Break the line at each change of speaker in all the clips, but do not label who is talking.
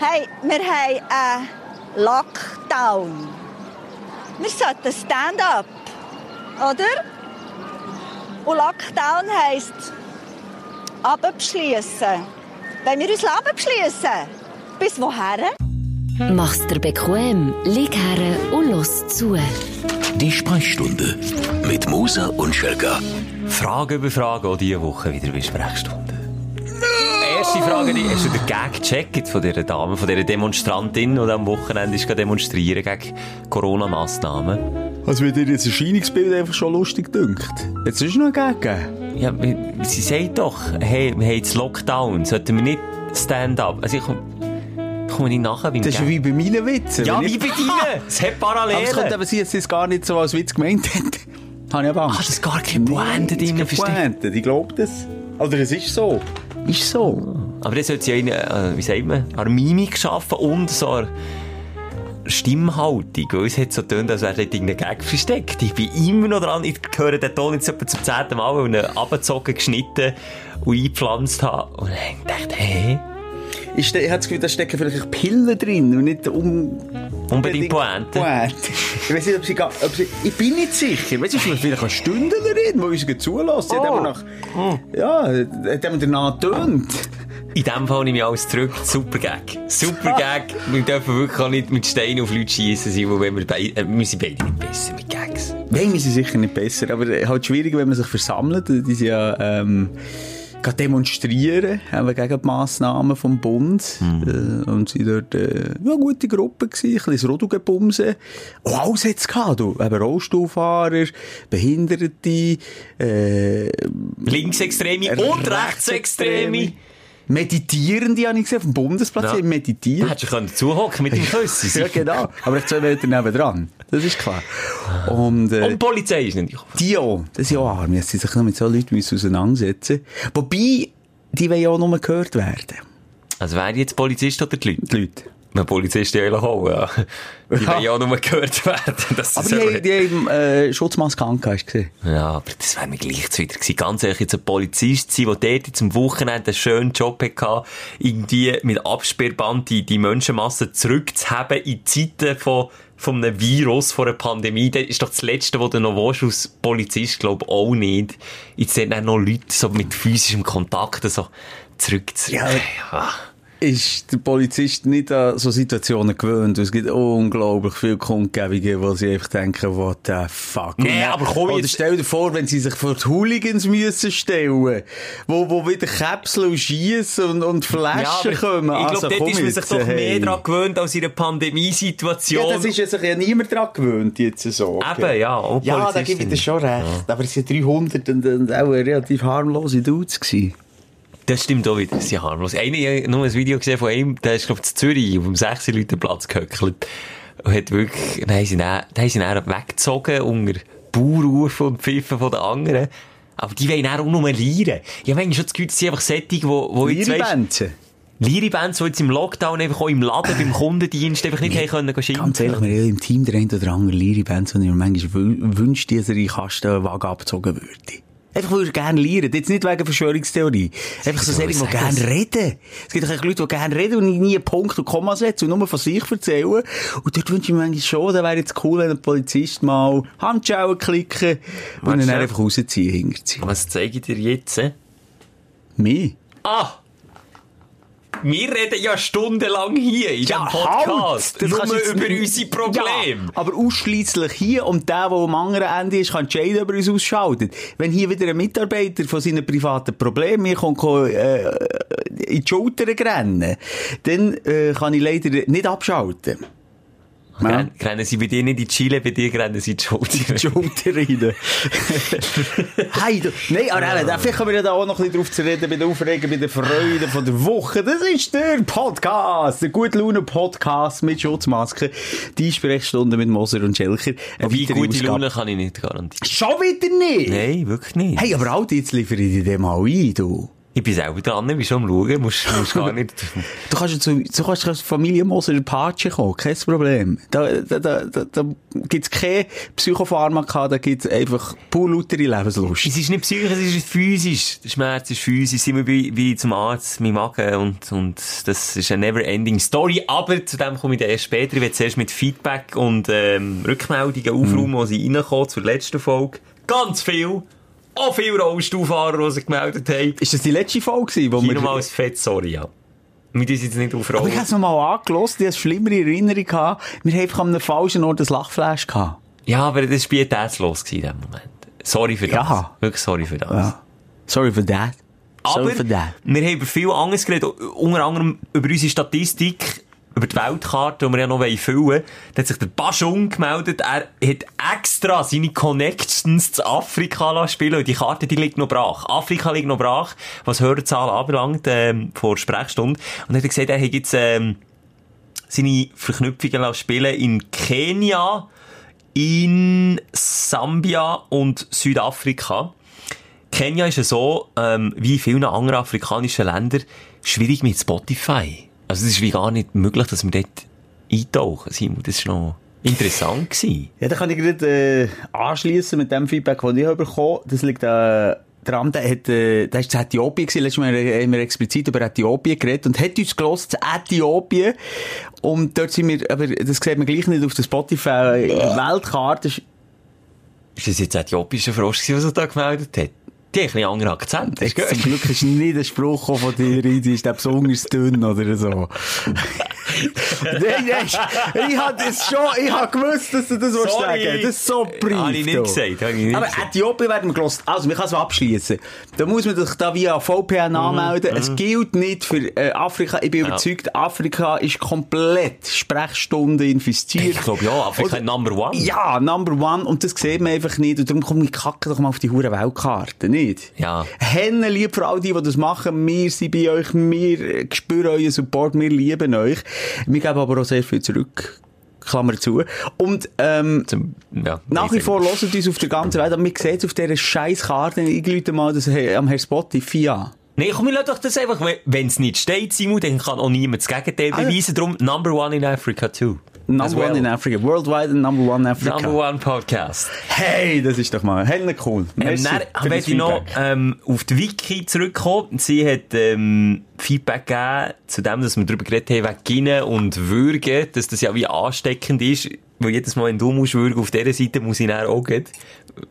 Hey, wir haben einen Lockdown. Wir sollten Stand-up, oder? Und Lockdown heisst abbeschließen. Wenn wir uns abbeschließen, bis woher?
Mach's dir bequem, lieg her und los zu.
Die Sprechstunde mit Musa und Schelga.
Frage über Frage auch diese Woche wieder bei Sprechstunde. Erste Frage, die, hast du den Gag gecheckt von dieser Dame, von dieser Demonstrantin, die am Wochenende ist demonstrieren gegen Corona-Massnahmen?
Also, wenn dir ein Erscheinungsbild einfach schon lustig dünkt. Jetzt ist noch ein Gag gegeben.
Ja, sie sagt doch, hey, wir haben jetzt Lockdown, sollten wir nicht Stand-up? Also ich komme nicht nachher wie
Das ist wie bei meinen Witzen.
Ja, wie bei deinen! Es hat
Aber es könnte
Parallelen!
aber sein, dass sie es gar nicht so als Witz gemeint hat. Habe ich aber Angst.
Ah, das ist gar keine Pointe drin,
das keine Pointe. Ich glaube das. Oder es ist so. Ist so.
Aber das sollte sie eine, äh, wie sagt man, eine Mimik schaffen und so eine Stimmhaltung. Weil es hat so getönt, als wäre dort irgendein Gag versteckt. Ich bin immer noch dran, ich höre den Ton jetzt etwa zum zehnten Mal, weil ich ihn abgezogen, geschnitten und eingepflanzt habe. Und dann dachte ich, hä?
Ich, ich habe das Gefühl, da stecken vielleicht Pillen drin und nicht um...
Unbedingt Pointe.
Pointe. Ich weiß nicht, ob sie, ob sie... Ich bin nicht sicher. Weißt du, ist vielleicht eine Stündlerin, die uns zulässt. Sie hat
Oh.
eben nach... Ja, hat eben danach getönt.
In dem Fall nehme ich alles zurück. Super Gag. Super Gag. Wir dürfen wirklich auch nicht mit Steinen auf Leute schießen sein, weil wir, bei, äh, wir sind beide nicht besser mit Gags.
Nein, wir sind sicher nicht besser, aber äh, halt schwierig, wenn man sich versammelt. Die sind ja, ähm, gerade demonstrieren, eben gegen die Massnahmen vom Bund. Äh, und sie dort, äh, ja, gute Gruppe gewesen, ein bisschen das Rodel gebumsen. Oh, alles hat's gehabt, du. Eben Rollstuhlfahrer, Behinderte, äh,
Linksextreme und Rechtsextreme.
Meditierende habe ich gesehen, auf dem Bundesplatz,
Ja.
ja. meditiert.
Da hättest du können zuhocken mit dem Küssen.
Ja, genau. Aber ich zwei Meter nebendran. Das ist klar. Und, äh,
Und die Polizei ist nicht.
Die auch. Das sind auch arm. Jetzt sich noch mit so Leuten auseinandersetzen Wobei, die wollen ja auch nur gehört werden.
Also wer jetzt Polizist oder die Leute?
Die Leute.
Ein Polizist ja eigentlich auch, ja. Die
Ja.
wollen ja auch nur gehört werden. Das
Aber die,
aber-
haben- die haben äh, Schutzmaske angehabt, gesehen?
Ja, aber das wäre mir gleich zuwider gewesen. Ganz ehrlich, jetzt ein Polizist sein, der dort jetzt am Wochenende einen schönen Job hatte, irgendwie mit Absperrband die, die Menschenmasse zurückzuhaben in Zeiten von, von einem Virus, von einer Pandemie. Das ist doch das Letzte, was du noch willst, als Polizist, glaube ich, auch nicht. Jetzt sind dann noch Leute so mit physischem Kontakt so zurückzunehmen. Ja.
Ist der Polizist nicht an so Situationen gewöhnt? Es gibt unglaublich viele Kundgebungen, wo sie einfach denken, what the fuck.
Nee, aber komm
Oder
jetzt-
stell dir vor, wenn sie sich vor die Hooligans müssen stellen, wo, wo wieder Käpsel und Schiessen und, und Flaschen kommen.
ich glaube,
Also,
dort ist man sich doch
hey.
mehr daran gewöhnt als in einer Pandemiesituation.
Ja, das ist ja sich ja niemand dran gewöhnt, jetzt so.
Eben, ja,
Ja, da gebe ich dir schon recht. Aber es sind 300 und, und auch relativ harmlose Dudes gewesen.
Das stimmt auch wieder, das ist ja harmlos. Einer, ich habe nur ein Video gesehen von ihm, der ist, glaube ich, in Zürich auf dem 6 Leute Platz gehöckelt. Und hat wirklich, dann haben sie dann, dann haben sie dann weggezogen unter Baurufen und Pfiffen von den anderen. Aber die wollen auch nur lieren. Ich habe eigentlich schon das Gefühl, das sind einfach Sättige, wo, wo jetzt,
Bänze.
Liere-Bands, die jetzt im Lockdown einfach auch im Laden, beim Kundendienst einfach nicht haben können schimpfen.
Ganz ehrlich, wir haben im Team der eine oder andere Liri Band, und ich mir manchmal wü- wünschte, dass er in den Kastenwagen abgezogen würde. Einfach weil er gerne lieren. Jetzt nicht wegen Verschwörungstheorie. Einfach so
ich
sehr, die
sagen,
gerne reden. Es gibt echt Leute, die gerne reden und nie einen Punkt und Komma setzen und nur von sich erzählen. Und dort wünsche ich mir manchmal schon, da wäre jetzt cool, wenn ein Polizist mal Handschellen klicken und ihn dann einfach rausziehen hinter sie.
Was zeige ich dir jetzt?
Mir?
Ah! Wir reden ja stundenlang hier in diesem Podcast.
Das
nur über
nicht-
unsere Probleme.
Ja, aber ausschliesslich hier und der, der am anderen Ende ist, kann entscheiden, ob er uns ausschaltet. Wenn hier wieder ein Mitarbeiter von seinen privaten Problemen mir kommt, äh, in die Schulter rennen, dann äh, kann ich leider nicht abschalten.
Gren- Rennen sie bei dir nicht in die Chile, bei dir rennen sie die Schulter.
Die Schulter rein. hey, du, nein, aber ja. vielleicht können wir ja da auch noch ein bisschen drauf zu reden, bei der Aufregung, bei der Freude von der Woche. Das ist der Podcast, der Gute Laune Podcast mit Schutzmaske. Die Sprechstunde mit Moser und Schelker.
Wie gute
Ausgabe.
Laune kann ich nicht garantieren.
Schon wieder nicht?
Nein, wirklich nicht.
Hey, aber halt, jetzt liefere ich dir den mal ein, du.
Ich bin selber dran, ich bin schon am Schauen, musst, musst gar nicht...
Du kannst ja zu, du kannst zur Familie Moser in Patsche kommen, kein Problem. Da, da, da, da, da gibt's keine Psychopharmaka, da gibt's einfach pur lautere Lebenslust.
Es ist nicht psychisch, es ist physisch. Der Schmerz ist physisch. Sind wir wie, wie zum Arzt, mein Magen und, und das ist eine never-ending Story. Aber zu dem komme ich dann erst später. Ich werde zuerst mit Feedback und ähm, Rückmeldungen aufräumen, wo sie reinkommen zur letzten Folge. Ganz viel. Auch viele Rollstuhlfahrer, die sich gemeldet haben.
Ist das die letzte Folge gewesen, wo
Hier
wir...
nochmal ein Fett Sorry, ja. Wir tun jetzt nicht
Aber
aufrollen.
ich habe es nochmal angelost, ich hatte schlimmere Erinnerung gehabt. Wir haben einfach an einem falschen Ort ein Lachflash gehabt.
Ja, aber das war pietätslos in dem Moment. Sorry für das.
Ja.
Wirklich sorry für das.
Ja. Sorry for that.
Aber
Sorry for that.
wir haben über viel anderes geredet, unter anderem über unsere Statistik, über die Weltkarte, die wir ja noch füllen wollen. Da hat sich der Baschung gemeldet, er hat extra seine Connections zu Afrika spielen und die Karte, die liegt noch brach. Afrika liegt noch brach, was Hörerzahlen anbelangt, ähm, vor Sprechstunde. Und er hat gesagt, er hat jetzt, ähm, seine Verknüpfungen spielen in Kenia, in Sambia und Südafrika. Kenia ist ja so, ähm, wie in vielen anderen afrikanischen Ländern, schwierig mit Spotify. Also es ist wie gar nicht möglich, dass wir dort eintauchen. Simon, das war noch interessant. Gewesen.
Ja, da kann ich gerade äh, anschließen mit dem Feedback, das ich habe bekommen Das liegt äh, daran, der hat, äh, der ist Äthiopien gewesen. Letztes Mal haben wir explizit über Äthiopien geredet und hat uns gelost zu Äthiopien. Und dort sind wir, aber das sieht man gleich nicht auf der Spotify-Weltkarte.
Ist das jetzt äthiopischer Frosch gewesen, was er da gemeldet hat? Die haben ein anderen Akzent. Das ist
Zum. Glück ist nicht ein Spruch von dir, Ridi, ist der besonders dünn oder so. nein, nein, ich hab das schon, ich hab gewusst, dass du das
Sorry.
sagen. Das ist so brief.
Habe ich nicht gesagt, habe ich nicht
Aber
gesagt.
Äthiopien werden wir gelost. Also, wir können es abschließen. Da muss man sich da via VPN anmelden. Es gilt nicht für äh, Afrika. Ich bin überzeugt, Afrika ist komplett Sprechstunde infiziert.
Ich glaube ja, Afrika
Oder-
Number One.
Ja, Number One. Und das sieht man einfach nicht. Und darum kommen wir kacken doch mal auf die hure Weltkarte, nicht?
Ja.
Hennen lieb für all die, die das machen. Wir sind bei euch. Wir spüren euren Support. Wir lieben euch. Wir geben aber auch sehr viel zurück. Klammer zu. Und, ähm,
Zum, ja,
nach wie vor hören uns auf der ganzen Welt. Aber wir sehen es auf dieser scheiß Karte. Ich lüte mal das, äh, am Herr Spotify an.
Nee, komm, wir lassen doch das einfach, wenn es nicht steht, Simon, dann kann auch niemand das Gegenteil
Ah,
beweisen. Darum, Number One in Africa too.
Number
As
one
well.
in Africa. Worldwide number one in Africa.
Number One Podcast.
Hey, das ist doch mal, Hennen cool.
Ähm,
Merci
dann möchte ich noch ähm, auf die Wiki zurückkommen. Sie hat ähm, Feedback gegeben zu dem, dass wir darüber geredet haben, wegen Ginen und Würgen, dass das ja wie ansteckend ist. Weil jedes Mal, wenn du musst würgen, auf dieser Seite muss ich dann auch gehen.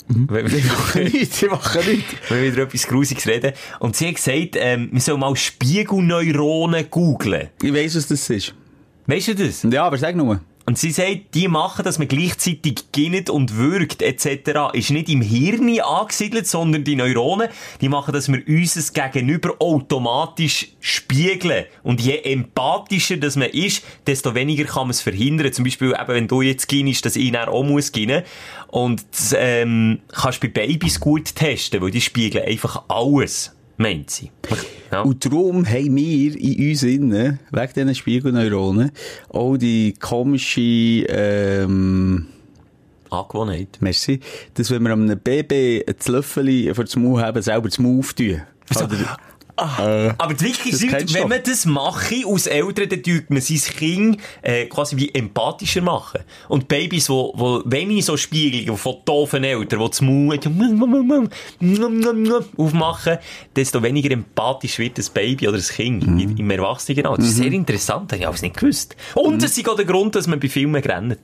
Wenn wir-
Ich mache nichts, ich mache nichts.
wenn wir wieder etwas Grusiges reden. Und sie hat gesagt, ähm, wir sollen mal Spiegelneuronen googlen.
Ich weiss, was das ist.
Weißt du das?
Ja, aber sag nur.
Und sie sagt, die machen, dass man gleichzeitig ginnet und würgt etc. ist nicht im Hirn angesiedelt, sondern die Neuronen, die machen, dass wir unser Gegenüber automatisch spiegeln. Und je empathischer das man ist, desto weniger kann man es verhindern. Zum Beispiel, eben, wenn du jetzt ginnest, dass ich dann auch muss ginnen. Und das, ähm, kannst bei Babys gut testen, weil die spiegeln einfach alles, meint sie. Ja.
Und darum haben wir in uns innen, wegen diesen Spiegelneuronen, auch die komische, ähm,
Angewohnheit.
merci, dass wenn wir einem Baby ein Löffel vor dem Maul haben, selber das Maul auftun. Oder- Äh,
Aber
Das
ist,
kennst du
wenn man das mache, aus Eltern, dann tut man sein Kind äh, quasi wie empathischer machen. Und Babys, wo, wo wenig so spiegeln, von doofen Eltern, die das Maul aufmachen, desto weniger empathisch wird das Baby oder das Kind
Mhm.
im- Erwachsenenalter. Das ist sehr interessant, habe ich alles nicht gewusst. Und
Mhm.
das ist auch der Grund, dass man bei Filmen rennt.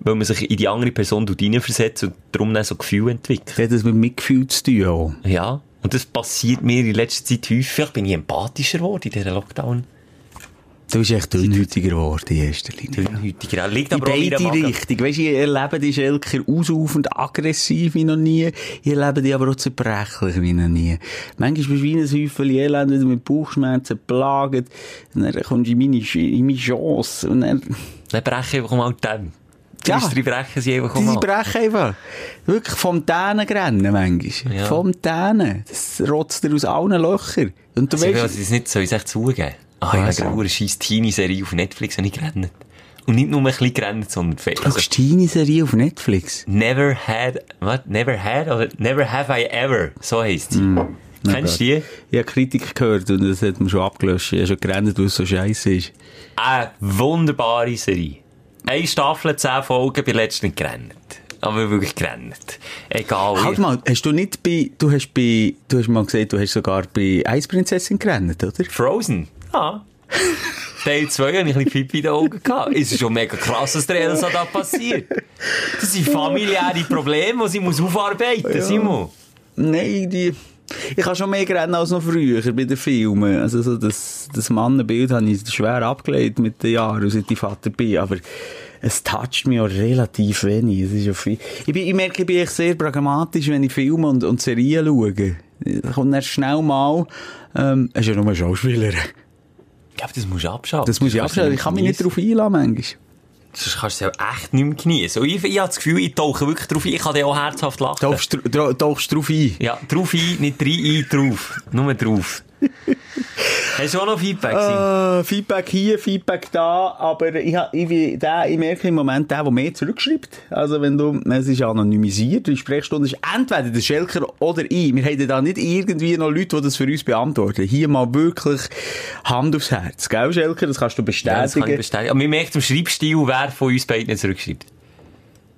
Weil man sich in die andere Person hineinversetzt und darum dann so Gefühle entwickelt.
das hat das mit Mitgefühl zu tun auch.
Ja. Und das passiert mir in letzter Zeit häufig. Vielleicht bin ich empathischer geworden in dieser Lockdown.
Du bist echt dünnhütiger geworden in erster Linie.
Dünnhütiger. Liegt aber in
beide
Magen.
Richtung. Weisst du, ich erlebe die Schelker ausufernd aggressiv wie noch nie. Ich erlebe die aber auch zerbrechlich wie noch nie. Manchmal bist du wie ein Häufchen Elend, wieder mit Bauchschmerzen plagt. Und dann kommst du in meine, in meine Chance. Und dann,
Dann breche ich einfach mal. Die
Ja.
Österreich brechen sie einfach
die brechen einfach. Wirklich Fontänen rennen manchmal.
Ja.
Fontänen. Das rotzt dir aus allen Löchern. Und du
Also, ich will
weißt,
nicht, soll ich es echt zugeben? Ah, ich habe eine scheiß Teenie-Serie auf Netflix und ich gerannt. Und nicht nur ein bisschen gerannt, sondern fett.
du
Also,
schaust deine Serie auf Netflix.
never had, what? Never had, oder never have I ever. So heisst sie. Kennst du die?
Ich habe Kritik gehört und das hat man schon abgelöscht. Ich habe schon gerannt, weil es so scheiße ist.
Eine wunderbare Serie. Eine Staffel, zehn Folgen, bei letzten nicht gerannt. Aber wirklich gerannt. Egal.
Halt mal, hast du nicht bei, du hast bei, du hast mal gesagt, du hast sogar bei Eisprinzessin gerannt, oder?
Frozen? Ja. Teil 2 hatte ich ein bisschen Pipi in den Augen. Gehabt. Es ist schon mega krass, was der Elsa da passiert. Das sind familiäre Probleme, die sie muss aufarbeiten muss, Simon.
Nein, die, ich habe schon mehr gerannt als noch früher bei den Filmen. Also so das, das Mannenbild habe ich schwer abgelegt mit den Jahren, seit ich Vater bin. Aber es toucht mich auch relativ wenig. Es ist ja viel. Ich, bin, ich merke, ich bin sehr pragmatisch, wenn ich Filme und, und Serien schaue. Da kommt dann schnell mal, ähm, es ist ja nur ein Schauspieler.
Ich glaube, das musst du abschalten.
Das muss ich abstellen. Ich kann mich nicht darauf einladen, manchmal.
Sonst kannst du es ja echt nicht mehr genießen. Ich, ich habe das Gefühl, ich tauche wirklich drauf ein. Ich kann dir auch herzhaft lachen.
Tauchst du drauf ein?
Ja, drauf ein, nicht rein, ein, drauf. Nur drauf. Hast du auch noch Feedback?
Äh, Feedback hier, Feedback da, aber ich, ich, bin der, ich merke im Moment der, der mehr zurückschreibt. Also wenn du, es ist anonymisiert, die Sprechstunde ist entweder der Schelker oder ich. Wir haben da nicht irgendwie noch Leute, die das für uns beantworten. Hier mal wirklich Hand aufs Herz. Gell, Schelker? Das kannst du
Ja, das kann ich
bestätigen.
bestätigen. Aber man merkt im Schreibstil, wer von uns beiden zurückschreibt.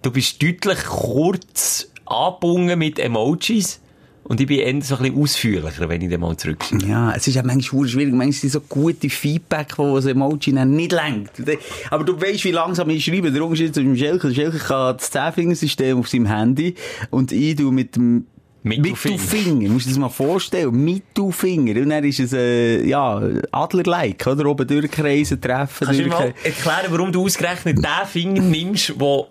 Du bist deutlich kurz angebunden mit Emojis und ich bin eher so ein bisschen ausführlicher, wenn ich dann mal zurückschreibe.
Ja, es ist ja manchmal schwierig. Manchmal sind so gute Feedback, wo das Emoji dann nicht lenkt. Aber du weißt, wie langsam ich schreibe. Der Unterschied zwischen Schelker. Der Schelker kann das Zehnfingersystem auf seinem Handy und ich tu mit dem
Mittelfinger.
Mittelfinger. Musst du dir das mal vorstellen. Mittelfinger. Und dann ist es, äh, ja, Adler-like, oder? Oben durchkreisen, treffen,
Kannst du mir mal
durchkreisen.
erklären, warum du ausgerechnet den Finger nimmst, wo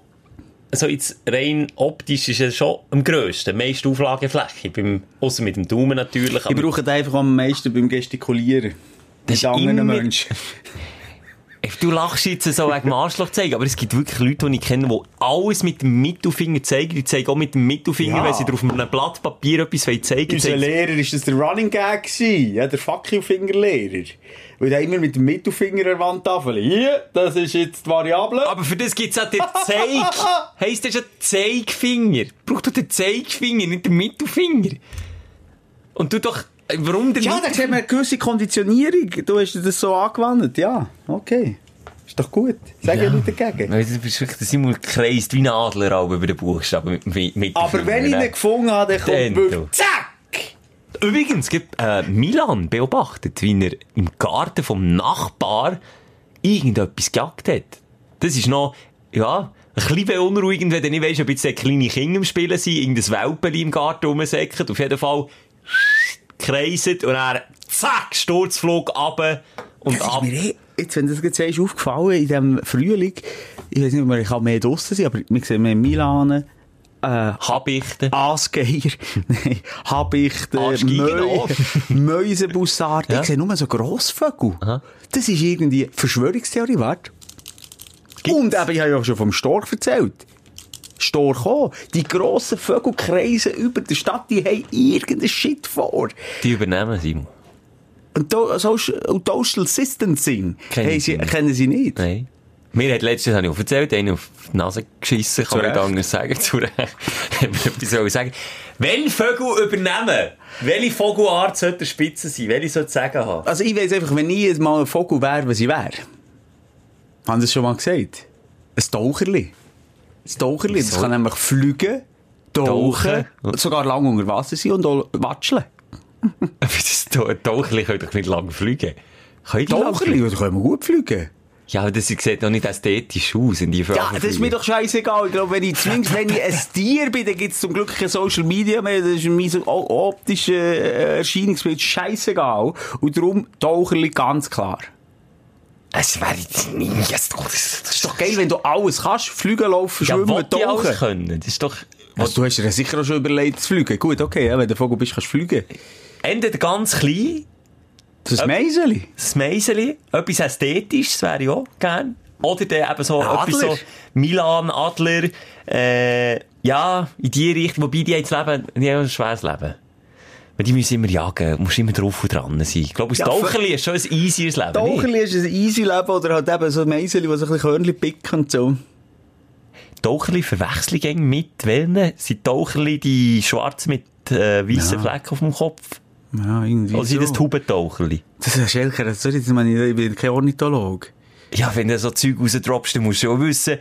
so jetzt rein optisch ist er schon am grössten, meiste Auflagefläche, beim, ausser mit dem Daumen natürlich.
Ich brauche einfach am meisten beim Gestikulieren.
Das
Mit
ist
anderen
immer-
Menschen.
Du lachst jetzt so wegen dem Arschloch zeigen, aber es gibt wirklich Leute, die ich kenne, die alles mit dem Mittelfinger zeigen. Die zeigen auch mit dem Mittelfinger,
Ja.
wenn sie auf einem Blatt Papier etwas wollen zeigen
Unser
wollen.
Lehrer, ist das der Running Gag gewesen? Ja, der Fuck you Finger Lehrer. Weil der immer mit dem Mittelfinger an der Wandtafel. Hier, das ist jetzt die Variable.
Aber für das gibt's auch den Zeig. Heisst das schon Zeigfinger? Braucht doch den Zeigfinger, nicht den Mittelfinger. Und du doch, warum der
Ja, da sieht man eine gewisse Konditionierung. Du hast dir das so angewandt. Ja, okay. Ist doch gut. Sag ja, nicht dagegen.
Weil Du bist wirklich, der Simon kreist wie ein Adler über den Buchstaben mit, mit, mit
Aber wenn ich ihn gefunden habe, dann kommt zack!
Übrigens, gibt, äh, Milan beobachtet, wie er im Garten vom Nachbar irgendetwas gejagt hat. Das ist noch, ja, ein bisschen beunruhigend, wenn du nicht weisst, ob jetzt kleine Kinder im Spielen sind, irgendein Welpeli im Garten rumsäckert. Auf jeden Fall kreiset und dann zack, Sturzflug runter und
Das ist
ab.
mir eh, jetzt, wenn du das jetzt sagst, aufgefallen in diesem Frühling. Ich weiß nicht, ob man kann mehr draussen sein, aber wir sehen mehr Milanen, äh,
Habichten.
Aasgeier, nein, Habichten,
Arschgeigen
Mäu
auch.
Mäusebussarden.
Ja.
Ich sehe nur so Grossvögel.
Aha.
Das ist irgendwie Verschwörungstheorie, warte. Und eben, ich habe ja auch schon vom Storch erzählt. Storch auch. Die grossen Vögel kreisen über der Stadt, die haben irgendeinen Shit vor.
Die übernehmen, Simon.
Und Social, und Social Distancing
Kennen sie
sie, kennen sie nicht.
Nein. Mir hat letztes habe ich auch erzählt, einen auf die Nase geschissen, kann man anders sagen. Zu Recht. Soll ich sagen. Wenn Vögel übernehmen, welche Vogelart sollte der Spitze sein? Welche sollte ich sagen haben?
Also ich weiss einfach, wenn ich mal ein Vogel wäre, was ich wäre. Haben Sie das schon mal gesagt? Ein Taucherli. Ein Taucherli, das kann nämlich fliegen, tauchen,
Tauchen.
sogar lang unter Wasser sein und auch watscheln.
das Taucherli können doch nicht lang fliegen. Können
Taucherli, die können gut fliegen.
Ja, aber das sieht doch nicht ästhetisch aus, in die
Ja,
Vögel
das ist mir doch scheißegal. Ich glaube, wenn ich zumindest, wenn ich ein Tier bin, dann gibt es zum Glück kein Social Media mehr. Das ist mein so o- optische äh, Erscheinungsbild scheißegal. Und darum Taucherli ganz klar.
Es wäre jetzt nie, das ist doch,
ist geil, wenn du alles kannst. Fliegen, laufen,
ja,
schwimmen,
alles
tauchen.
können. Das ist doch,
Also, du hast dir ja sicher auch schon überlegt zu fliegen. Gut, okay, ja, wenn du Vogel bist, kannst du fliegen.
entweder ganz klein,
Das Meiseli.
das Meiseli, etwas Ästhetisches wäre ich auch gern. Oder dann eben so, etwas so? Milan, Adler, äh, ja, in die Richtung, wobei die jetzt leben, die haben ein schweres Leben. Weil die müssen immer jagen, musst immer drauf und dran sein. Ich glaube, das
Ja,
Taucherli ist schon ein easieres Leben.
Taucherli ist ein easy Leben oder halt eben so ein Meiseli, die so ein bisschen Körnchen picken und so.
Taucherli verwechsel ich mit welchen? Sind Taucherli die schwarz mit äh, weißen
Ja.
Flecken auf dem Kopf?
Ja, irgendwie
Oder sind das
so.
die Hubentaucherli?
Das ist Schelker, sorry, das ich bin kein Ornithologe.
Ja, wenn du so Zeug rausdroppst, dann musst du auch wissen,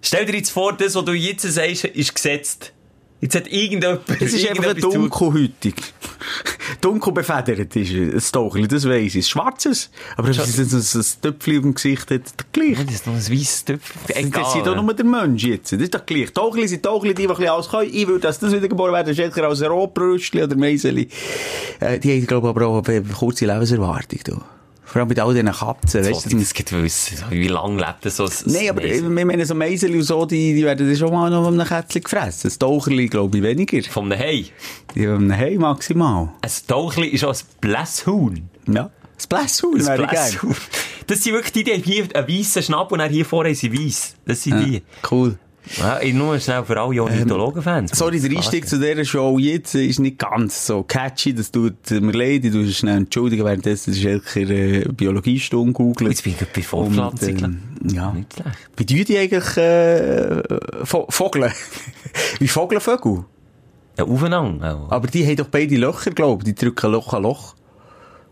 stell dir jetzt vor, das, was du jetzt sagst, ist gesetzt. Jetzt hat irgendjemand
Es ist einfach ein dunkelhütig. Dunkel befedert ist ein Stochli, das weiss ich. Ein schwarzes. Aber wenn es ein, ein Töpfchen auf dem Gesicht hat, dann gleich.
Ja, Das ist noch ein weisses Töpfchen.
Das interessiert doch nur der Mensch jetzt. Das ist doch gleich. Tauchli sind Tauchli, die, ein alles können. Ich würde, dass das wiedergeboren werden, Schelker als Rotbrüstli oder Meiseli. Äh, die haben, glaube ich, aber auch eine kurze Lebenserwartung. Du. Vor allem mit all diesen Katzen. Weißt du,
das geht wissen. Wie lange lebt das so ein
Nein, aber ich meine, so Meiseli und so, die, die werden schon mal noch von einem Kätzchen gefressen. Das Taucherli, glaube ich, weniger.
Von einem Hai.
Die haben hey, maximal.
Ein Tauchli ist auch ein Blässhuhn.
Ja. Das Blässhuhn
Ein
wäre ich gerne.
Das sind wirklich die, die hier einen weissen Schnapp und dann hier vorne haben sie weiss. Das sind die.
Cool.
Ja, ich nur schnell für alle Ornithologen-Fans.
Sorry, der Einstieg zu dieser Show jetzt ist nicht ganz so catchy. Das tut mir leid. Ich tue schnell entschuldigen, währenddessen ist Elker äh, Biologiestunde googeln.
Jetzt bin ich bei Fortpflanzung.
Und, ähm, ja.
Nicht schlecht.
Die eigentlich äh, Vo Vogeln? Wie Vogeln Vögel?
Ja, aufeinander. auch.
Aber die haben doch beide Löcher, glaube ich. Die drücken Loch an Loch.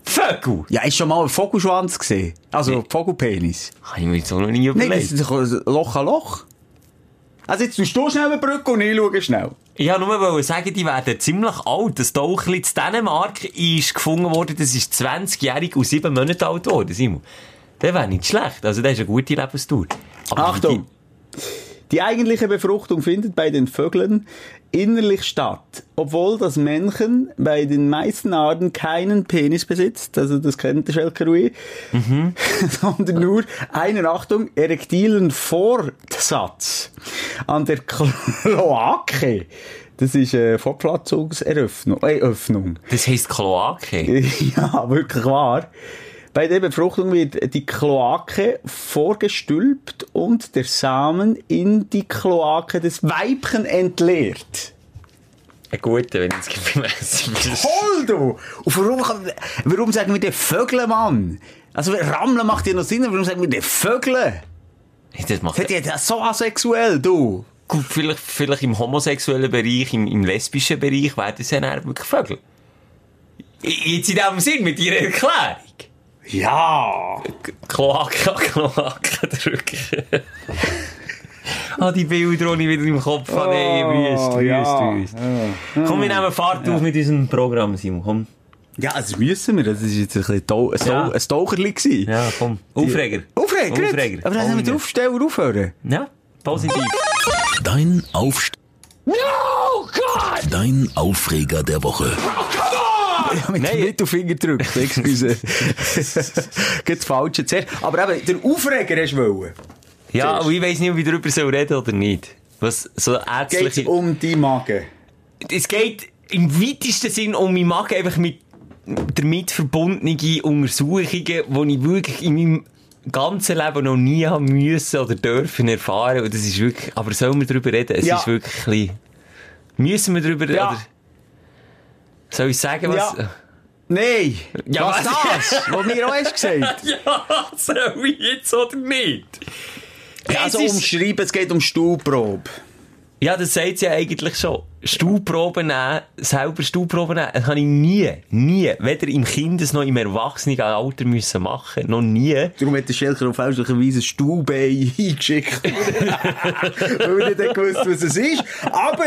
Vögel!
Ja, hast schon mal einen Vogelschwanz gesehen? Also,
Nee.
Vogelpenis.
Habe ich mir jetzt auch noch nie
Nein, das ist doch Loch an Loch. Also, jetzt tust du schnell eine Brücke und ich schaue schnell.
Ich wollte nur sagen, die werden ziemlich alt. Das Tauchli in Dänemark ist gefunden worden, das ist 20-jährig und 7 Monate alt geworden, Simon. Das wäre nicht schlecht. Also, das ist eine gute Lebensdauer. Aber
Achtung! Die eigentliche Befruchtung findet bei den Vögeln innerlich statt, obwohl das Männchen bei den meisten Arten keinen Penis besitzt, also das kennt der Schelkerui, sondern nur einen, Achtung, erektilen Fortsatz an der Kloake. Das ist eine Fortpflanzungseröffnung. Äh, Öffnung.
Die, das heisst Kloake.
Ja, wirklich wahr. Bei der Befruchtung wird die Kloake vorgestülpt und der Samen in die Kloake des Weibchen entleert.
Ein guter, wenn es gemessen
Toll, du! Und warum, warum sagen wir den Vögel, Mann? Also, Rammeln macht ja noch Sinn, aber warum sagen wir den Vögel?
Das macht
Das ist ja so asexuell, du!
Gut, vielleicht, vielleicht im homosexuellen Bereich, im, im lesbischen Bereich, wären das ja dann wirklich Vögel. Jetzt in diesem Sinn, mit Ihrer Erklärung.
Ja!
Kloake, Kloake drücken. ah, die Bilder, die ich wieder im Kopf habe. Hey, wüst, wüst,
ja.
wüst. Komm, wir nehmen Fahrt auf mit unserem Programm, Simon. Komm.
Ja, das müssen wir. Das ist jetzt ein bisschen Tau ein,
Ja.
Tau ein Taucherli.
Ja, komm. Aufreger.
Aufreger?
Aufreger.
Aber dann haben wir Aufsteller aufhören.
Ja, positiv.
Dein Aufst...
No, God!
Dein Aufreger der Woche.
Ja, mit
Nein.
dem Mittelfinger gedrückt, excuse. Geht das Falsche zuerst. Aber eben, der Aufreger hast du wollen.
Ja, aber ich weiss nicht, ob ich darüber soll reden oder nicht. Was so
Geht
ärztliche...
um die Magen.
Es geht im weitesten Sinn um meinen Magen, einfach mit damit verbundene Untersuchungen, die ich wirklich in meinem ganzen Leben noch nie haben müssen oder dürfen erfahren. Und das ist wirklich, aber sollen wir darüber reden? Es
Ja.
ist wirklich ein bisschen, müssen wir darüber reden?
Ja.
Oder soll ich sagen, was?
Ja. Nein!
Ja,
was,
was?
das? Was mir auch hast gesagt.
Ja, soll ich jetzt oder nicht?
Ja, also
Es ist-
umschreiben, es geht um Stuhlprobe.
Ja, das sagt ja eigentlich schon. Stuhlproben nehmen, selber Stuhlproben nehmen, das habe ich nie, nie, weder im Kindes- noch im Erwachsenenalter müssen machen. Noch nie.
Darum hat der Schelker auf fälschlicherweise ein Stuhlbein eingeschickt. Weil er nicht gewusst, was es ist. Aber,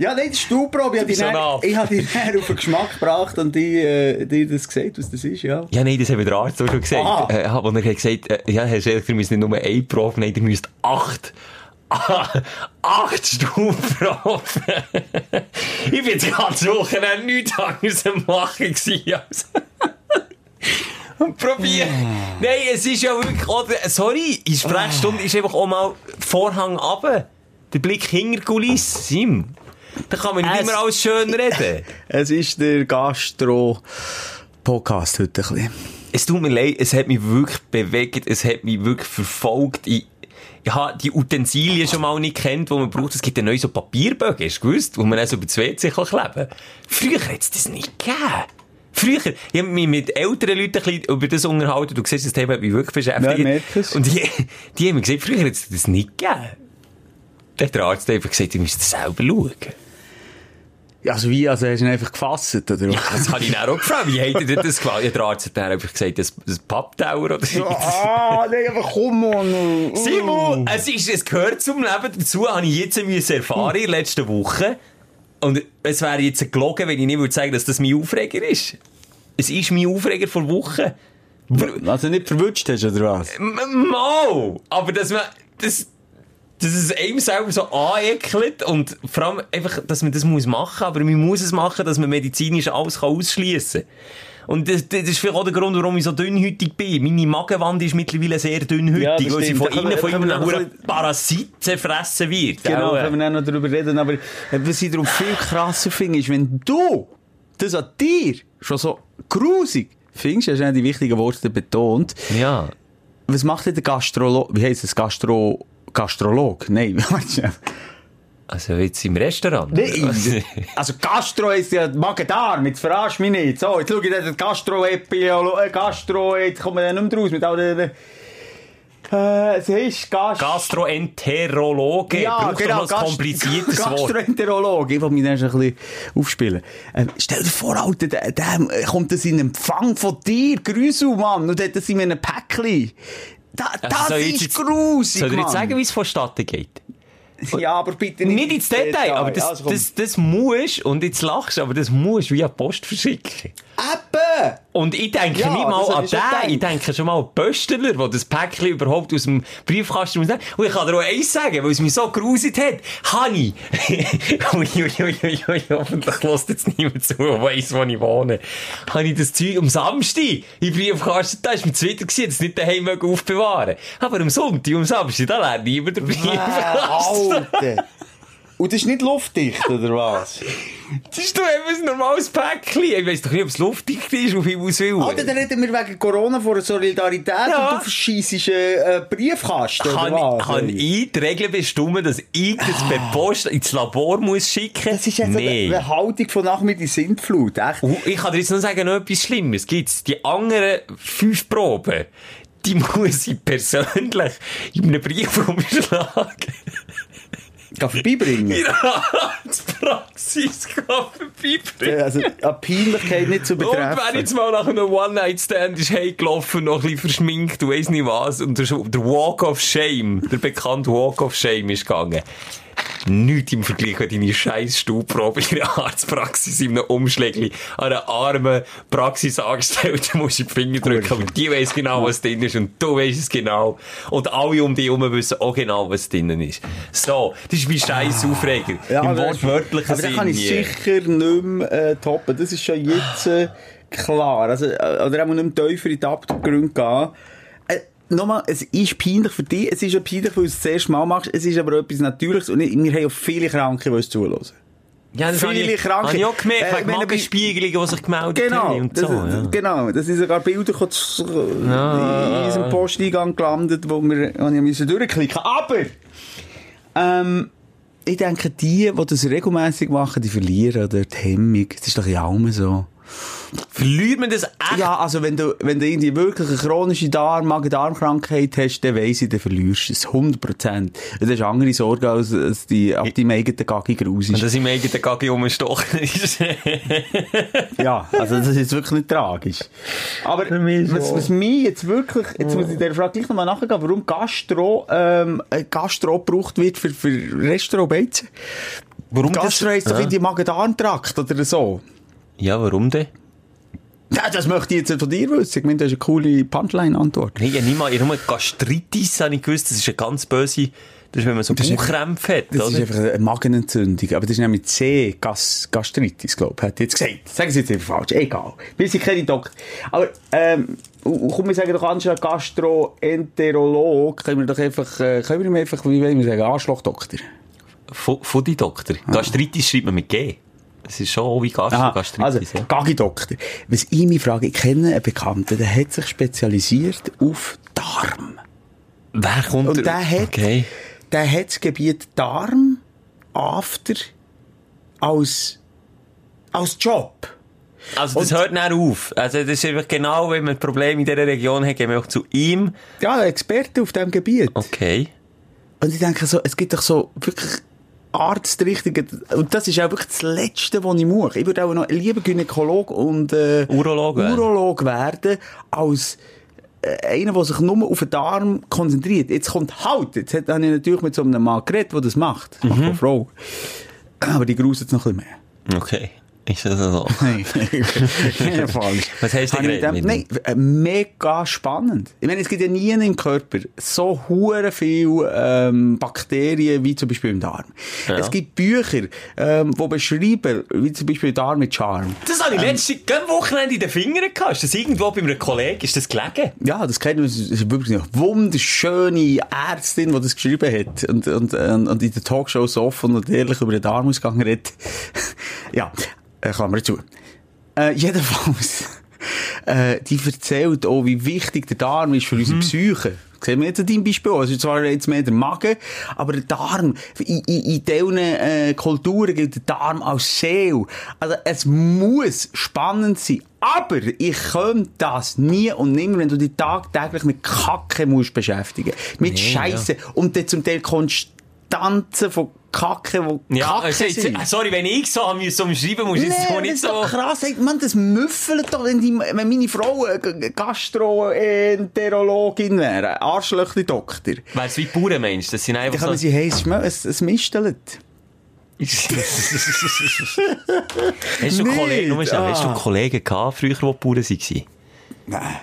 ja, nicht die Stuhlprobe. Ich habe
nah.
dann- ich habe dir dann auf den Geschmack gebracht und dir, äh, das gesagt, was das ist, ja.
Ja, nein, das mir der Arzt auch schon gesagt.
Aha.
Äh, wo er hat gesagt, äh, ja, Herr Schelker, wir müssen nicht nur eine Probe nehmen, ihr müsst acht. acht Stuhlproben. ich bin jetzt ganz Wochenende nichts anderes am machen als- Und probieren. Nein, es ist ja wirklich, oder, sorry, in Sprechstunde ist einfach auch mal Vorhang runter. Der Blick hinter Kulisse, Sim. Da kann man nicht
Es-
immer alles schön reden.
Es ist der Gastro-Podcast heute ein bisschen.
Es tut mir leid, es hat mich wirklich bewegt, es hat mich wirklich verfolgt. Ich, ich habe die Utensilien schon mal nicht kennt, die man braucht. Es gibt ja neu so Papierbögen, hast du gewusst, wo man dann so über das WC kleben kann. Früher hat es das nicht gegeben. Früher, ich habe mich mit älteren Leuten ein bisschen über das unterhalten. Du siehst, das Thema hat mich wirklich beschäftigt.
Ja.
Und die, die haben mir gesagt, früher hat es das nicht gegeben. Dann hat der Arzt einfach gesagt, ich müsste das selber schauen.
Ja, also wie, also hast du ihn einfach gefasst, oder?
Ja, das habe ich dann auch gefragt. Wie hat dir das gefallen? Ja, der Arzt hat dann einfach gesagt, das, das Papptower oder so.
ah, nein, aber komm on.
Simon, es, ist, es gehört zum Leben dazu, habe ich jetzt müssen erfahren in der letzten Woche. Und es wäre jetzt gelogen, wenn ich nicht würde sagen, dass das mein Aufreger ist. Es ist mein Aufreger vor Wochen.
Also nicht verwünscht hast, oder was?
M- Mal! Aber dass man, das, dass es einem selber so aneckelt und vor allem einfach, dass man das muss machen, aber man muss es machen, dass man medizinisch alles kann ausschliessen kann. Und das, das ist vielleicht auch der Grund, warum ich so dünnhütig bin. Meine Magenwand ist mittlerweile sehr dünnhütig,
Ja,
weil sie von innen von
können wir
einem
noch ein
Parasit zerfressen wird.
Genau,
Auch,
können wir dann noch darüber reden. Aber äh, was ich darum viel krasser finde, ist, wenn du das an dir schon so grusig findest, hast du die wichtigen Worte betont.
Ja.
Was macht denn der Gastrolog? Wie heisst das? Gastro... Gastrolog? Nein,
Also jetzt im Restaurant.
Nein! Also Gastro heisst ja Magen-Darm, jetzt verarsch mich nicht. So, jetzt schau ich den Gastro-Epiolo... Äh, Gastro... Jetzt kommen wir nicht mehr raus mit all den... Äh, es heisst Gast...
Gastroenterologe. Braucht doch noch ein
Gast-
kompliziertes Wort.
Gastroenterologe. Ich will mich dann schon ein bisschen aufspielen. Ähm, stell dir vor, Alter, der, der äh, kommt das in Empfang von dir, Grüße, Mann, und hat das in einem Päckchen. Da, das
Also soll ich
ist
jetzt-
grusig,
Soll ich dir jetzt sagen, wie es vonstatten geht?
Ja, aber bitte
Nicht ins Detail, aber das,
Also,
das, das musst, und jetzt lachst du, aber das musst du via Post verschicken.
Eben!
Und ich denke
Ja,
nicht mal an
ich
den, ich denke schon mal an Pöstler, der das Päckchen überhaupt aus dem Briefkasten muss nehmen. Und ich kann dir auch eins sagen, weil es mich so gruselt hat. Hani! ui, ui, ui, ui, ui, hoffentlich lässt jetzt niemand zu, der weiss, wo ich wohne. Habe ich das Zeug am Samstag im Briefkasten, da ist mir zuwider gewesen, das nicht daheim aufbewahren. Aber am Sonntag, am Samstag, da lernt niemand den Briefkasten.
Alter! Und das ist nicht luftdicht, oder was?
Das ist doch eben ein normales Päckchen. Ich weiss doch nicht, ob es luftdicht ist, auf Himmels Willen.
Alter, dann reden wir wegen Corona vor Solidarität
Ja.
und du verschießt einen äh, Briefkasten,
kann,
oder was?
kann ich die Regel bestimmen, dass ich das per Post ins Labor muss schicken?
Das ist jetzt
nee.
eine, Haltung von nach mir die Sintflut, echt?
Und ich kann dir jetzt noch sagen, noch etwas Schlimmes. Gibt's die anderen fünf Proben, die muss ich persönlich in einem Brief umschlagen.
Kann vorbeibringen.
In der Arztpraxis vorbeibringen.
Also, an Peinlichkeit nicht zu
Und wenn
betreffen.
jetzt mal nach einem One-Night-Stand ist heimgelaufen, noch ein bisschen verschminkt, du weiss nicht was, und der Walk of Shame, der bekannte Walk of Shame ist gegangen. Nichts im Vergleich mit deine scheiß Stuhlprobe in der Arztpraxis in einem Umschlägli an einer armen Praxisangestellten musst du die Finger drücken, aber die weiss genau, was drin ist und du weißt es genau. Und alle um dich herum wissen auch genau, was drin ist. So, das ist mein scheiß Aufreger. Im
aber-
wortwörtlichen
Aber da kann ich
Sinne.
sicher nicht mehr äh, toppen. Das ist schon jetzt äh, klar. Also, äh, oder auch nicht mehr tiefer in die Abgründe gehen. Nochmal, es ist peinlich für dich, es ist auch peinlich, weil du es das erste Mal machst, es ist aber etwas Natürliches und ich- wir haben auch viele Kranke, die uns zuhören.
Ja, das habe
Viele
ich,
Kranke.
habe ich auch gemerkt,
Äh,
wegen Magenspiegelungen, die sich gemeldet
Genau,
haben und
das,
so. Ja.
genau, das sind sogar Bilder zu- in unserem Posteingang gelandet, wo wir, wo ich müssen durchklicken Aber, ähm, ich denke, die, die das regelmäßig machen, die verlieren oder die Hemmung. Das ist doch ja immer so.
Verliert man das echt?
Ja, also wenn du, wenn du irgendwie wirklich eine chronische Darm, Magen-Darm-Krankheit hast, dann weiss ich, dann verlierst du es. 100%. Das ist andere Sorge, als, als die, ab deinem eigenen Gaggi graus
Und
ist.
dass im eigenen Gaggi rumstochen ist.
Ja, also das ist jetzt wirklich nicht tragisch. Aber
mich
was, was mich jetzt wirklich, jetzt muss ich der Frage gleich nochmal nachgehen, warum Gastro, ähm, äh, Gastro gebraucht wird für, für Restaurantbeizen.
Warum
Gastro heisst doch
Ja.
in die Magen-Darm-Trakt oder so.
Ja, warum denn?
Ja, das möchte ich jetzt von dir wissen. Ich meine, das ist eine coole Punchline-Antwort.
Nee, ja, nicht mal, ich habe Gastritis, habe ich gewusst, das ist eine ganz böse, das ist, wenn man so Bauchkrämpfe hat,
Das
oder?
ist einfach eine Magenentzündung. Aber das ist nämlich C, Gas, Gastritis, glaube ich. Hat jetzt gesagt. Sagen Sie jetzt einfach falsch. Egal. Wir sind keine Doktor. Aber, ähm, komm, wir sagen doch anstatt Gastroenterolog, können wir doch einfach, äh, können wir ihm einfach, wie wollen wir sagen, Arschlochdoktor.
Fu- Fudi-Doktor. Gastritis schreibt man mit G. Das ist schon wie Gastro,
Aha,
Gastritis.
also,
ja.
Gagi-Doktor. Was ich mich frage, ich kenne einen Bekannten, der hat sich spezialisiert auf Darm.
Wer kommt
Und der hat,
Okay.
der hat das Gebiet Darm, After, als, als Job.
Also, das
Und-
hört nicht auf. Also, das ist einfach genau, wenn man Probleme in dieser Region hat, gehen wir auch zu ihm.
Ja, Experte auf diesem Gebiet.
Okay.
Und ich denke so, es gibt doch so wirklich Arztrichtung, und das ist auch wirklich das Letzte, was ich mache. Ich würde auch noch lieber Gynäkolog und äh,
Urolog werden.
Urolog werden, als äh, einer, der sich nur auf den Darm konzentriert. Jetzt kommt halt, jetzt habe ich natürlich mit so einem Mann geredet, der das macht. Das macht eine Frau. Aber die gruselt noch ein bisschen mehr.
Okay. Ist das so?
Nein, falsch.
Was hast du geredet
mit dem- Nein, äh, mega spannend. Ich meine, es gibt ja nie im Körper so hure viel ähm, Bakterien wie zum Beispiel im Darm. Es gibt Bücher, ähm, die beschreiben, wie zum Beispiel Darm mit Charme.
Das habe ich letzte ähm, Wochenende in den Fingern gehabt. Ist das irgendwo bei einem Kollegen? Ist das gelegen?
Ja, das kennen wir. Es ist wirklich eine wunderschöne Ärztin, die das geschrieben hat und, und, und, und in der Talkshow so offen und ehrlich über den Darmausgang redet. ja, äh, Klammer zu. Äh, jedenfalls, äh, die erzählt auch, wie wichtig der Darm ist für unsere Psyche. Sehen wir jetzt an deinem Beispiel. Also zwar jetzt mehr der Magen, aber der Darm, in, in, in diesen äh, Kulturen gilt der Darm als Seele. Also es muss spannend sein. Aber ich könnte das nie und nimmer, wenn du dich tagtäglich mit Kacke musst beschäftigen. Mit
Nee,
Scheiße. Und dann zum Teil Konstanzen von Kacke, wo
Ja,
Kacke
jetzt,
sind.
sorry, wenn ich so am so schreiben muss, ist es
Nee,
auch nicht
ist
so.
krass. Ey, Mann, das müffelt doch, wenn, die, wenn meine Frau Gastroenterologin wäre. Arschlöchli-Doktor.
Weißt du, wie Bauern meinst? Das sind einfach
man
so...
sie schmecken, es, es mistelt.
hast du Kollegen, nur schnell, hast du
ah.
Kollegen gehabt, früher, die Bauern waren?
Nein.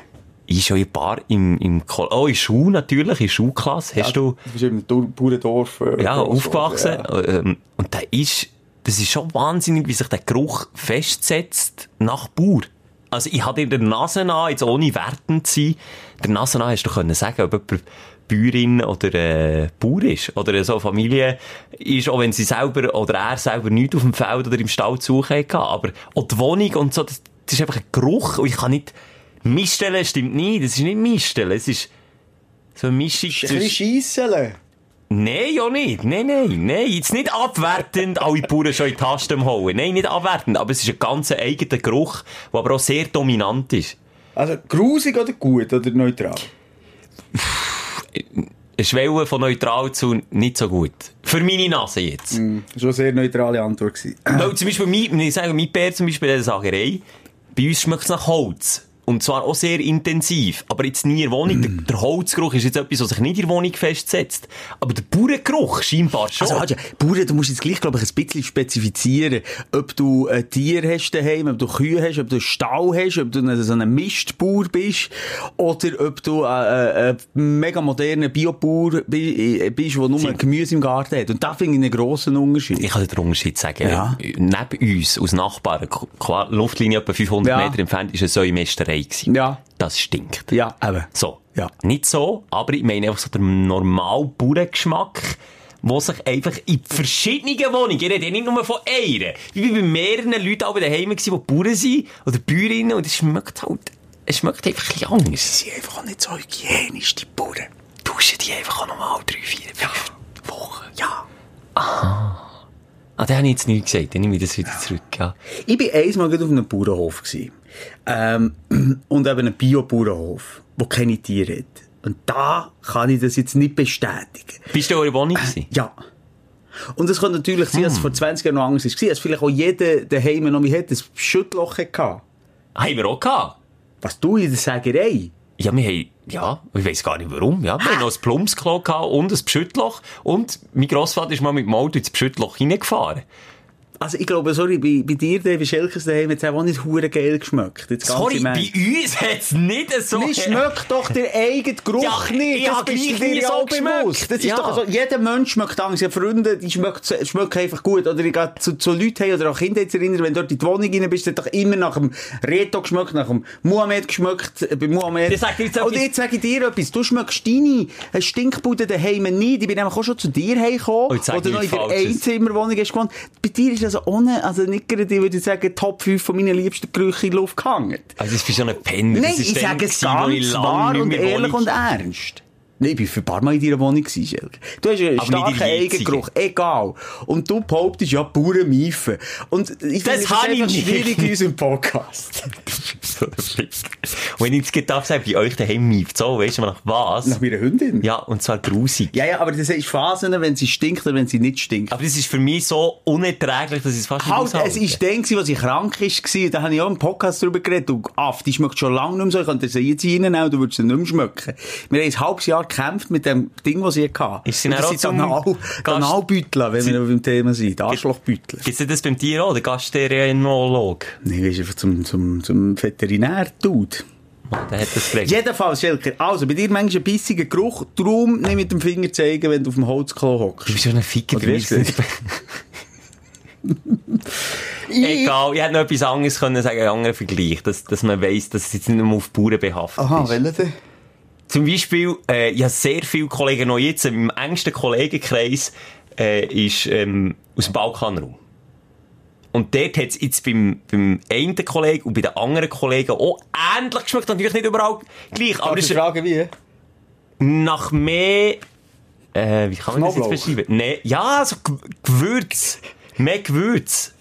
Ich schon ein paar im, im, oh, in Schule natürlich, in der Schulklasse. Hast du,
Du bist im Bauerndorf. Äh,
ja, aufgewachsen.
geworden,
Ähm, und da ist, das ist schon wahnsinnig, wie sich der Geruch festsetzt nach Bauer. Also, ich hatte in der Nase an, jetzt ohne wertend zu sein, der Nase an hast du können sagen, ob jemand Bäuerin oder äh, Bauer ist. Oder so eine Familie ist, auch wenn sie selber oder er selber nichts auf dem Feld oder im Stall zu suchen hatte. Aber auch die Wohnung und so, das, das ist einfach ein Geruch. Und ich kann nicht missstellen, stimmt nicht. Das ist nicht missstellen. Es ist so eine Mischung
ja. Ein bisschen.
Nein, ja nicht. Nein, nein, nein. Jetzt nicht abwertend alle Bauern schon in die Tasten holen. Nein, nicht abwertend. Aber es ist ein ganz eigener Geruch, der aber auch sehr dominant ist.
Also, grusig oder gut oder neutral?
Eine Schwelle von neutral zu nicht so gut. Für meine Nase jetzt.
Das war schon eine sehr neutrale Antwort. gewesen.
Weil zum Beispiel, mein, ich sage, mein Bär zum Beispiel der Sagerei, bei uns schmeckt es nach Holz. Und zwar auch sehr intensiv. Aber jetzt nie in der Wohnung. Der, der Holzgeruch ist jetzt etwas, was sich nicht in der Wohnung festsetzt. Aber der Bauerngeruch scheinbar schon.
Also, Bauern, du musst jetzt gleich, glaube ich, ein bisschen spezifizieren, ob du ein Tier hast daheim, ob du Kühe hast, ob du einen Stall hast, ob du ein- so ein Mistbauer bist, oder ob du ein, ein mega moderner Biobauer bi- äh, bist, der nur
Sie-
Gemüse im Garten hat. Und da finde ich einen grossen Unterschied.
Ich kann den Unterschied sagen.
Ja.
Neben uns, aus Nachbarn, Luftlinie etwa 500
Ja.
Meter entfernt, ist eine Säumesterei gewesen.
Ja.
Das stinkt.
Ja, eben.
So.
Ja.
Nicht so, aber ich meine einfach so der normale Bauerngeschmack, wo sich einfach in verschiedenen Wohnungen, ich rede ja nicht nur von einer, ich bin bei mehreren Leuten auch daheim die Bauern sind, oder Bäuerinnen, und es schmeckt halt, es schmeckt einfach ein bisschen anders.
Sie sind einfach auch nicht so hygienisch, die Bauern.
Duschen die einfach auch nochmal drei, vier, fünf Wochen.
Ja.
Ah, den habe ich jetzt nicht gesagt, dann nehme ich das wieder zurück, ja.
Ich war einmal auf einem Bauernhof. gewesen. Ähm, und eben einem Bio-Bauernhof, wo keine Tiere hat. Und da kann ich das jetzt nicht bestätigen.
Bist du in eurer Wohnung gewesen?
Ja. Und es kann natürlich sein, dass es vor 20 Jahren noch anders war, dass vielleicht auch jeder daheim noch wie hat, ein Schüttloch hatte.
Haben wir auch gehabt.
Was du in der Sägerei?
Ja, wir haben, ja, ich weiss gar nicht warum, ja. Wir haben noch ein Plumpsklo gehabt und ein Beschüttloch. Und mein Grossvater ist mal mit dem Auto ins Beschüttloch hineingefahren.
Also ich glaube, sorry, bei, bei dir, bei Schelkes daheim, hat es auch nicht hure geil geschmeckt.
Sorry, bei uns hat's nicht so...
Mir schmeckt doch der eigene Geruch
Ja,
nicht.
ich
Das bist du dir ja
so
bewusst. Das ist
Ja.
doch so, jeder Mensch schmeckt anders. Habe Freunde, die schmeckt, schmecken einfach gut. Oder ich gehe zu, zu Leuten hey, oder auch Kindheitserinnerungen, wenn du dort in die Wohnung rein bist, hat doch immer nach dem Reto geschmeckt, nach dem Muhammed geschmeckt, äh, bei Muhammed.
Ich sag dir jetzt
Und
etwas-
jetzt sage ich dir etwas. Du schmeckst deine äh, Stinkbude daheim nicht. Ich bin nämlich auch schon zu dir heimgekommen,
Oh, ich
noch in der. Einzimmerwohnung hast gewohnt. Bei dir ist also ohne, also nicht gerade, ich würde sagen, Top 5 von meinen liebsten Gerüchen in die Luft gehangen.
Also, das ist schon ein Penner.
Nein, ich sage es ganz wahr und ehrlich und ernst. Nein, ich war für ein paar Mal in deiner Wohnung. gewesen. Du hast einen
Aber nicht
starken. Eigengeruch, egal. Und du behauptest ja pure Miefe. Und ich
Das
finde
habe ich nicht.
schwierig in unserem Podcast.
Und wenn ich jetzt darf sagen, bei euch daheim mieft, so, weißt du nach was?
Nach meiner Hündin?
Ja, und zwar grusig.
Ja, ja, aber das ist Phasen, wenn sie stinkt oder wenn sie nicht stinkt.
Aber das ist für mich so unerträglich, dass ich es fast nicht
Halt,
aushalte.
es ist dann, als ich krank war, da habe ich auch im Podcast darüber geredet. Du, Aff, die schmeckt schon lange nicht mehr so. Ich könnte sie jetzt reinnehmen, du würdest sie nicht mehr schmecken. Wir haben ein halbes Jahr gekämpft mit dem Ding, das sie hatte.
Ist sie dann
das
auch
sind
zum
Anal- wenn
Sie-
wir beim Thema sind. Arschlochbüttel.
Gibt es das beim Tier auch, der Gastroenterolog?
Nein, du bist einfach zum, zum, zum Veterinär-Dude.
Der hat das gefragt.
Jedenfalls, Schelker, also, bei dir manchmal ein bissiger Geruch, darum nicht mit dem Finger zeigen, wenn du auf dem Holzklo hockst.
Du bist so ein Ficker. Du Egal, ich hätte noch etwas anderes können sagen, einen anderen Vergleich, dass, dass man weiss, dass es jetzt nicht nur auf Bauern behaftet ist.
welcher denn?
Zum Beispiel, äh, ich habe sehr viele Kollegen noch jetzt, im engsten Kollegenkreis, äh, ist, ähm, aus dem Balkanraum. Und dort hat es jetzt beim, beim einen Kollegen und bei den anderen Kollegen auch ähnlich geschmeckt. Natürlich nicht überall gleich, aber
ich
ist
frage, wie?
nach mehr, äh, wie kann man das
Knoblauch.
jetzt beschreiben? Nee, ja, so Gewürz. Mehr Gewürz.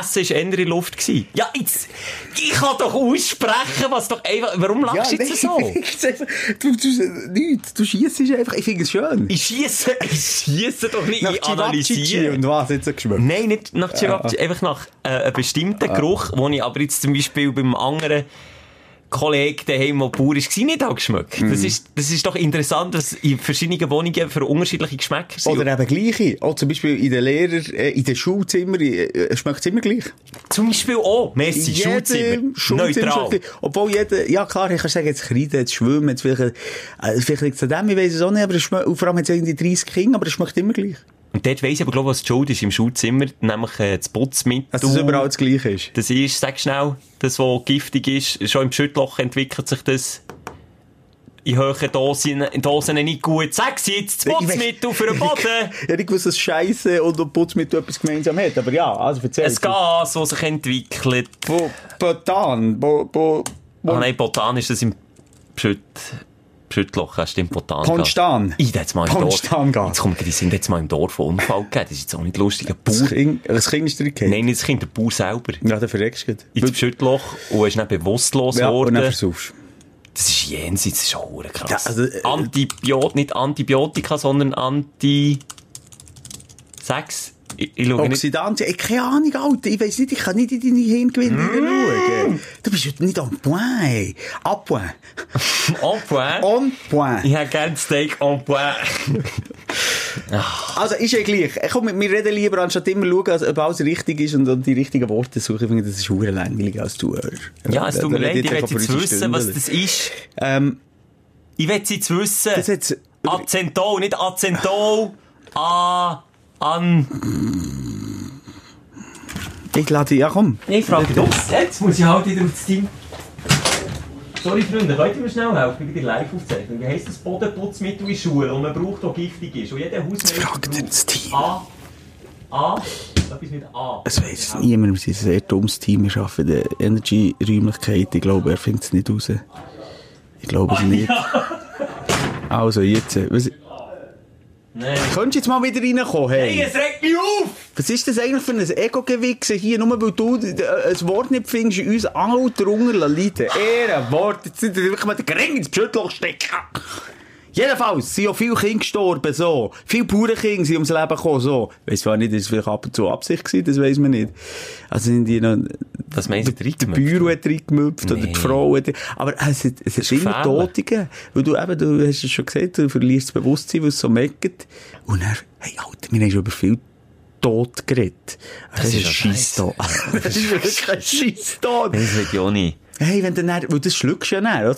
Essen war eher in Luft. Gewesen. Ja, jetzt, ich kann doch aussprechen, was doch einfach, warum lachst du jetzt so?
du, du, nicht, du schiessest einfach, ich finde es schön.
Ich schiesse, ich schiesse doch nicht,
Nach
ich analysiere.
und was jetzt geschmeckt?
Nein, nicht nach Chirapchi, einfach nach äh, einem bestimmten Geruch, den ich aber jetzt zum Beispiel beim anderen Kollegen daheim, der Bauer war, nicht habe geschmeckt.
Mhm.
Das, ist, das ist doch interessant, dass in verschiedenen Wohnungen für unterschiedliche Geschmäcker sind.
Oder eben gleiche. Auch zum Beispiel in den Lehrer, äh, in den Schulzimmer, äh, schmeckt es immer gleich.
Zum Beispiel auch, Messi,
Jedem
Schulzimmer, neutral.
es. Obwohl jeder, ja klar, ich kann sagen, jetzt Kreide, jetzt Schwimmen, jetzt vielleicht, äh, vielleicht liegt es an dem, ich weiss es auch nicht, aber es schmeckt, vor allem es irgendwie 30 Kinder, aber es schmeckt immer gleich.
Und dort weiss ich aber, glaube ich, was die Schuld ist im Schulzimmer, nämlich äh, das Putzmittel.
Dass es überall das Gleiche ist.
Das ist, sag schnell, das, was giftig ist. Schon im Schüttloch entwickelt sich das in hohen Dosen, Dosen nicht gut. Sag sie jetzt, das Putzmittel für den Boden.
Ja, ich wusste, dass Scheiße und Putzmittel etwas gemeinsam hat, aber ja, also erzähl.
Ein Gas, das sich entwickelt.
Bo, Botan, bo, bo, bo,
Ah nein, Botan ist das im Schütt... Schüttloch, das stimmt, Botan.
Konstan.
Ich jetzt mal im Dorf.
Konstangas.
Jetzt kommt, die sind jetzt mal im Dorf einen Unfall gegeben. Das ist jetzt auch nicht lustig. Ein
das
Bauer.
Kind, das Kind ist drin
Nein, nicht das Kind, der Bauer selber.
Ja, dann verreckst du
ins Schüttloch und ist dann bewusstlos
Ja, und
geworden.
dann versuchst
Das ist jenseits, das ist verdammt krass.
Ja, also, äh,
Antibiot, nicht Antibiotika, sondern Anti... Sex? Ich, ich.
Oxidantien, ich keine Ahnung, Alter. Ich weiss nicht, ich kann nicht in deine Hirngewinde
Mm.
schauen. Du bist heute nicht on point. A point.
En point.
On point.
Ich hätte gerne Steak en point.
Also, ist ja gleich. Komm, wir reden lieber, anstatt immer schauen, ob alles richtig ist und die richtigen Worte suchen. Ich finde, das ist hure langweilig als Zuhörer.
Ja, es tut mir leid, ich
einfach
jetzt wissen, was
Stunden.
das ist.
Ähm,
Ich will jetzt wissen.
das jetzt...
Azentol, nicht Azentol. A... An...
Ich lade... Ja, komm.
Ich frage dich. Jetzt muss ich halt wieder aufs Team. Sorry, Freunde, könnt ihr mir schnell helfen bei der Live-Aufzeichnung? Wie heisst das Bodenputzmittel in Schule, und man braucht, das giftig ist? Und jeder Hausmeister
Fragt
braucht
das Team.
A. A. Etwas mit A.
Es weiss niemand, wir sind ein sehr dummes Team. Wir arbeiten in der Energy-Räumlichkeit. Ich glaube, er findet es nicht raus. Ich glaube es nicht. Also, jetzt... äh, Was,
Nein.
könntest du jetzt mal wieder reinkommen, hey?
Hey, es regt mich auf!
Was ist das eigentlich für ein Ego-Gewichse hier? Nur weil du äh, ein Wort nicht findest, in uns alle drunter leiden. Ehrenwort. Jetzt sind wir wirklich mal den Gring ins Schüttloch stecken. Jedenfalls sind ja viele Kinder gestorben, so. Viele Bauernkinder sind ums Leben gekommen, so. Weiss zwar nicht, ist es vielleicht ab und zu Absicht gewesen, das weiss man nicht. Also sind die noch,
Was meinst du, reingemüpft?
Büro hat reingemüpft oder
Nee.
die Frau hat, aber es es hat
ist
immer gegeben. Weil du eben, du hast es schon gesagt, du verlierst das Bewusstsein, weil es so meckert. Und dann, hey, Alter, wir haben schon über viel Tod geredet. Das,
ist
ist
ja
ein Scheisstod. Das ist wirklich ein Scheisstod.
Das ich auch nicht.
Hey, wenn du dann, weil das schluckst ja dann, oder?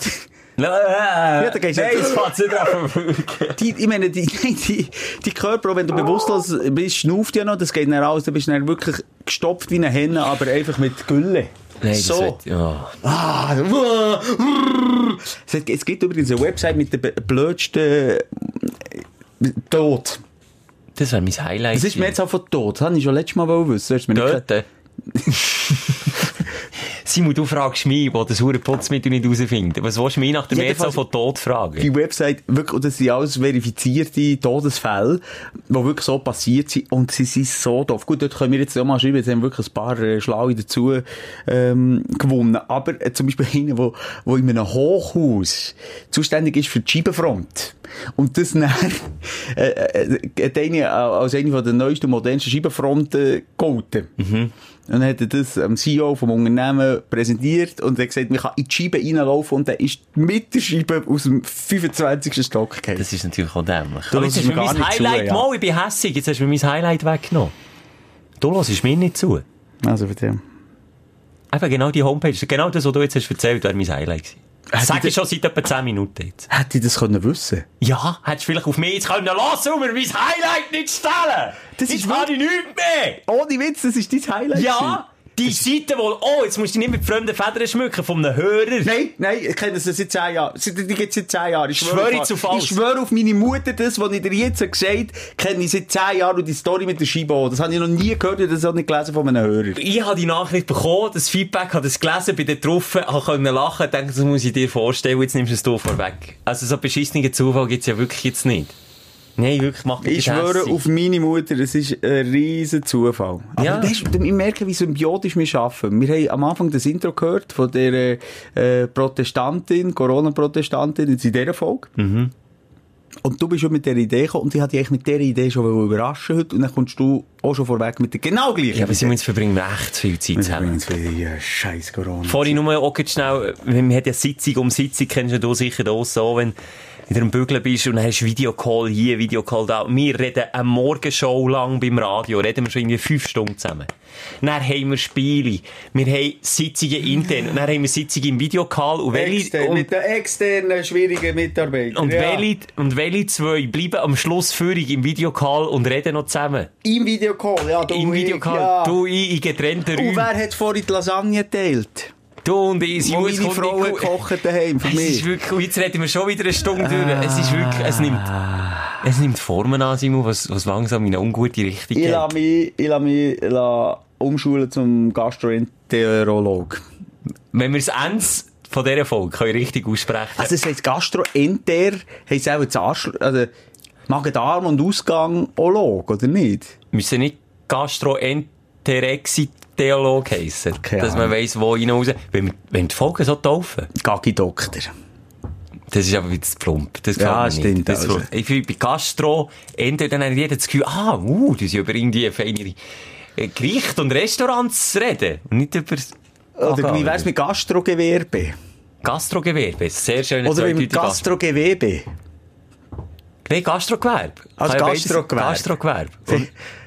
Ja,
da gehst du
Nein,
nicht-
nicht an.
Die, ich meine, die, die, die Körper, wenn du bewusstlos bist, schnauft ja noch, das geht dann raus, dann bist du dann wirklich gestopft wie eine Henne, aber einfach mit Gülle.
Nein, das
so.
will- ja.
Ah, es, gibt übrigens eine Website mit der blödsten äh, Tod.
Das wäre mein Highlight.
Was ist mir jetzt auch von Tod? Das habe ich schon letztes Mal wissen. Nicht
Töten. Simon, du fragst mich, wo das hure Putzmittel nicht rausfindet. Was willst du mich nach der Mehrzahl von Tod fragen?
die Website, wirklich, und das sind alles verifizierte Todesfälle, die wirklich so passiert sind, und sie sind so doof. Gut, dort können wir jetzt auch mal schreiben, jetzt haben wirklich ein paar äh, Schlaue dazu, ähm, gewonnen. Aber äh, zum Beispiel einer, wo, wo in einem Hochhaus zuständig ist für die Scheibenfront. Und das dann, äh, äh, hat eine, als eine von der neuesten, modernsten Scheibenfronten gegolten. Und dann hat er das am CEO vom Unternehmen präsentiert und hat gesagt, man kann in die Scheibe reinlaufen und dann ist mit der Scheibe aus dem 25. Stock gefallen.
Das ist natürlich auch dämlich.
Du
jetzt hast du
mir
mein
nicht zu,
Highlight,
ja.
mal, ich bin hässig, jetzt hast du mir mein Highlight weggenommen. Du hörst mir nicht zu.
Also für den.
Einfach genau die Homepage, genau das, was du jetzt hast erzählt, wäre mein Highlight gewesen. Sag
ich
schon seit etwa 10 Minuten jetzt.
Hätte ich das können wissen
Ja, hättest du vielleicht auf mich jetzt können lassen und mir mein Highlight nicht stellen.
Das
jetzt
ist
habe ich nichts mehr.
Ohne Witz, das ist dein Highlight.
Ja, die Seite, wo, oh, jetzt musst du nicht mit fremden Federn schmücken von einem Hörer.
Nein, nein, ich kenne das seit 10 Jahren. Die gibt es seit 10 Jahren. Ich
Schwöre ich
auf-. Ich schwöre auf meine Mutter, das, was ich dir jetzt gesagt habe, kenne ich seit 10 Jahren und die Story mit der Scheibe. Das habe ich noch nie gehört und das auch nicht gelesen von einem Hörer.
Ich habe die Nachricht bekommen, das Feedback, habe das gelesen, da drauf, habe können lachen, denke, das muss ich dir vorstellen, jetzt nimmst du es vorweg. Also so beschissenen Zufall gibt's ja wirklich jetzt nicht. Nein, wirklich, mach mich
Ich schwöre
hässig.
auf meine Mutter, es ist ein riesen Zufall. Aber
Ja.
weißt, wir merken, wie symbiotisch wir arbeiten. Wir haben am Anfang das Intro gehört von der äh, Protestantin, Corona-Protestantin, jetzt in dieser Folge.
Mhm.
Und du bist schon mit dieser Idee gekommen und ich hatte dich eigentlich mit dieser Idee schon überraschen heute und dann kommst du auch schon vorweg mit der genau gleichen
Ja, aber. Simon, jetzt verbringen wir echt viel Zeit zusammen.
Ja, scheiß Corona.
Vorhin nur auch schnell, man hat ja Sitzung um Sitzung, kennst du sicher auch so, wenn du am Bügeln bist und dann hast du Videocall hier, Videocall da. Wir reden eine Morgenshow lang beim Radio, reden wir schon irgendwie fünf Stunden zusammen. Dann haben wir Spiele, wir haben Sitzungen intern, und dann haben wir Sitzungen im Videocall und welche,
Extern,
und,
mit den externen, schwierigen Mitarbeitern.
und,
ja.
welche, und welche zwei bleiben am Schluss führig im Videocall und reden noch zusammen.
Im Videocall, ja. Du,
Im
ich,
Videocall,
ja.
du, ich, in getrennten
Und
Räumen.
wer hat vorhin die Lasagne geteilt?
Du und ich, Jungs,
meine
kommt
Frau
nicht
hat
gut.
gekocht daheim für
Es ist
mich.
wirklich, jetzt reden wir schon wieder eine Stunde durch. Es ist wirklich, es nimmt, es nimmt Formen an, Simon, was, was langsam in eine ungute Richtung
Ich
geht.
lasse mich, ich lasse mich la- umschulen zum Gastroenterolog.
Wenn wir das Ende von dieser Folge können richtig aussprechen
Also es heisst Gastroenter, heisst auch das Arsch, also Magen-Darm und Ausgang-Olog, oder nicht?
müssen nicht Gastroenterexiteolog heissen.
Keine
dass man weiss, wo rein raus. Wenn, wenn die Folgen so taufen,
Gagi-Doktor.
das ist aber wieder zu plump. Das
Ja, stimmt.
Das
also.
Ich finde, bei Gastro, Enter, dann jeder das Gefühl, ah, uh, das ist über irgendwie feinere äh, Gerichte und Restaurants reden. Und nicht über
Oder wie wär's mit Gastrogewerbe?
Gastrogewerbe, sehr schöne
Oder mit Gastrogewebe?
Nein, Gastrogewerbe.
Als
Kann ja beides-
Gastrogewerbe.
Gastrogewerbe.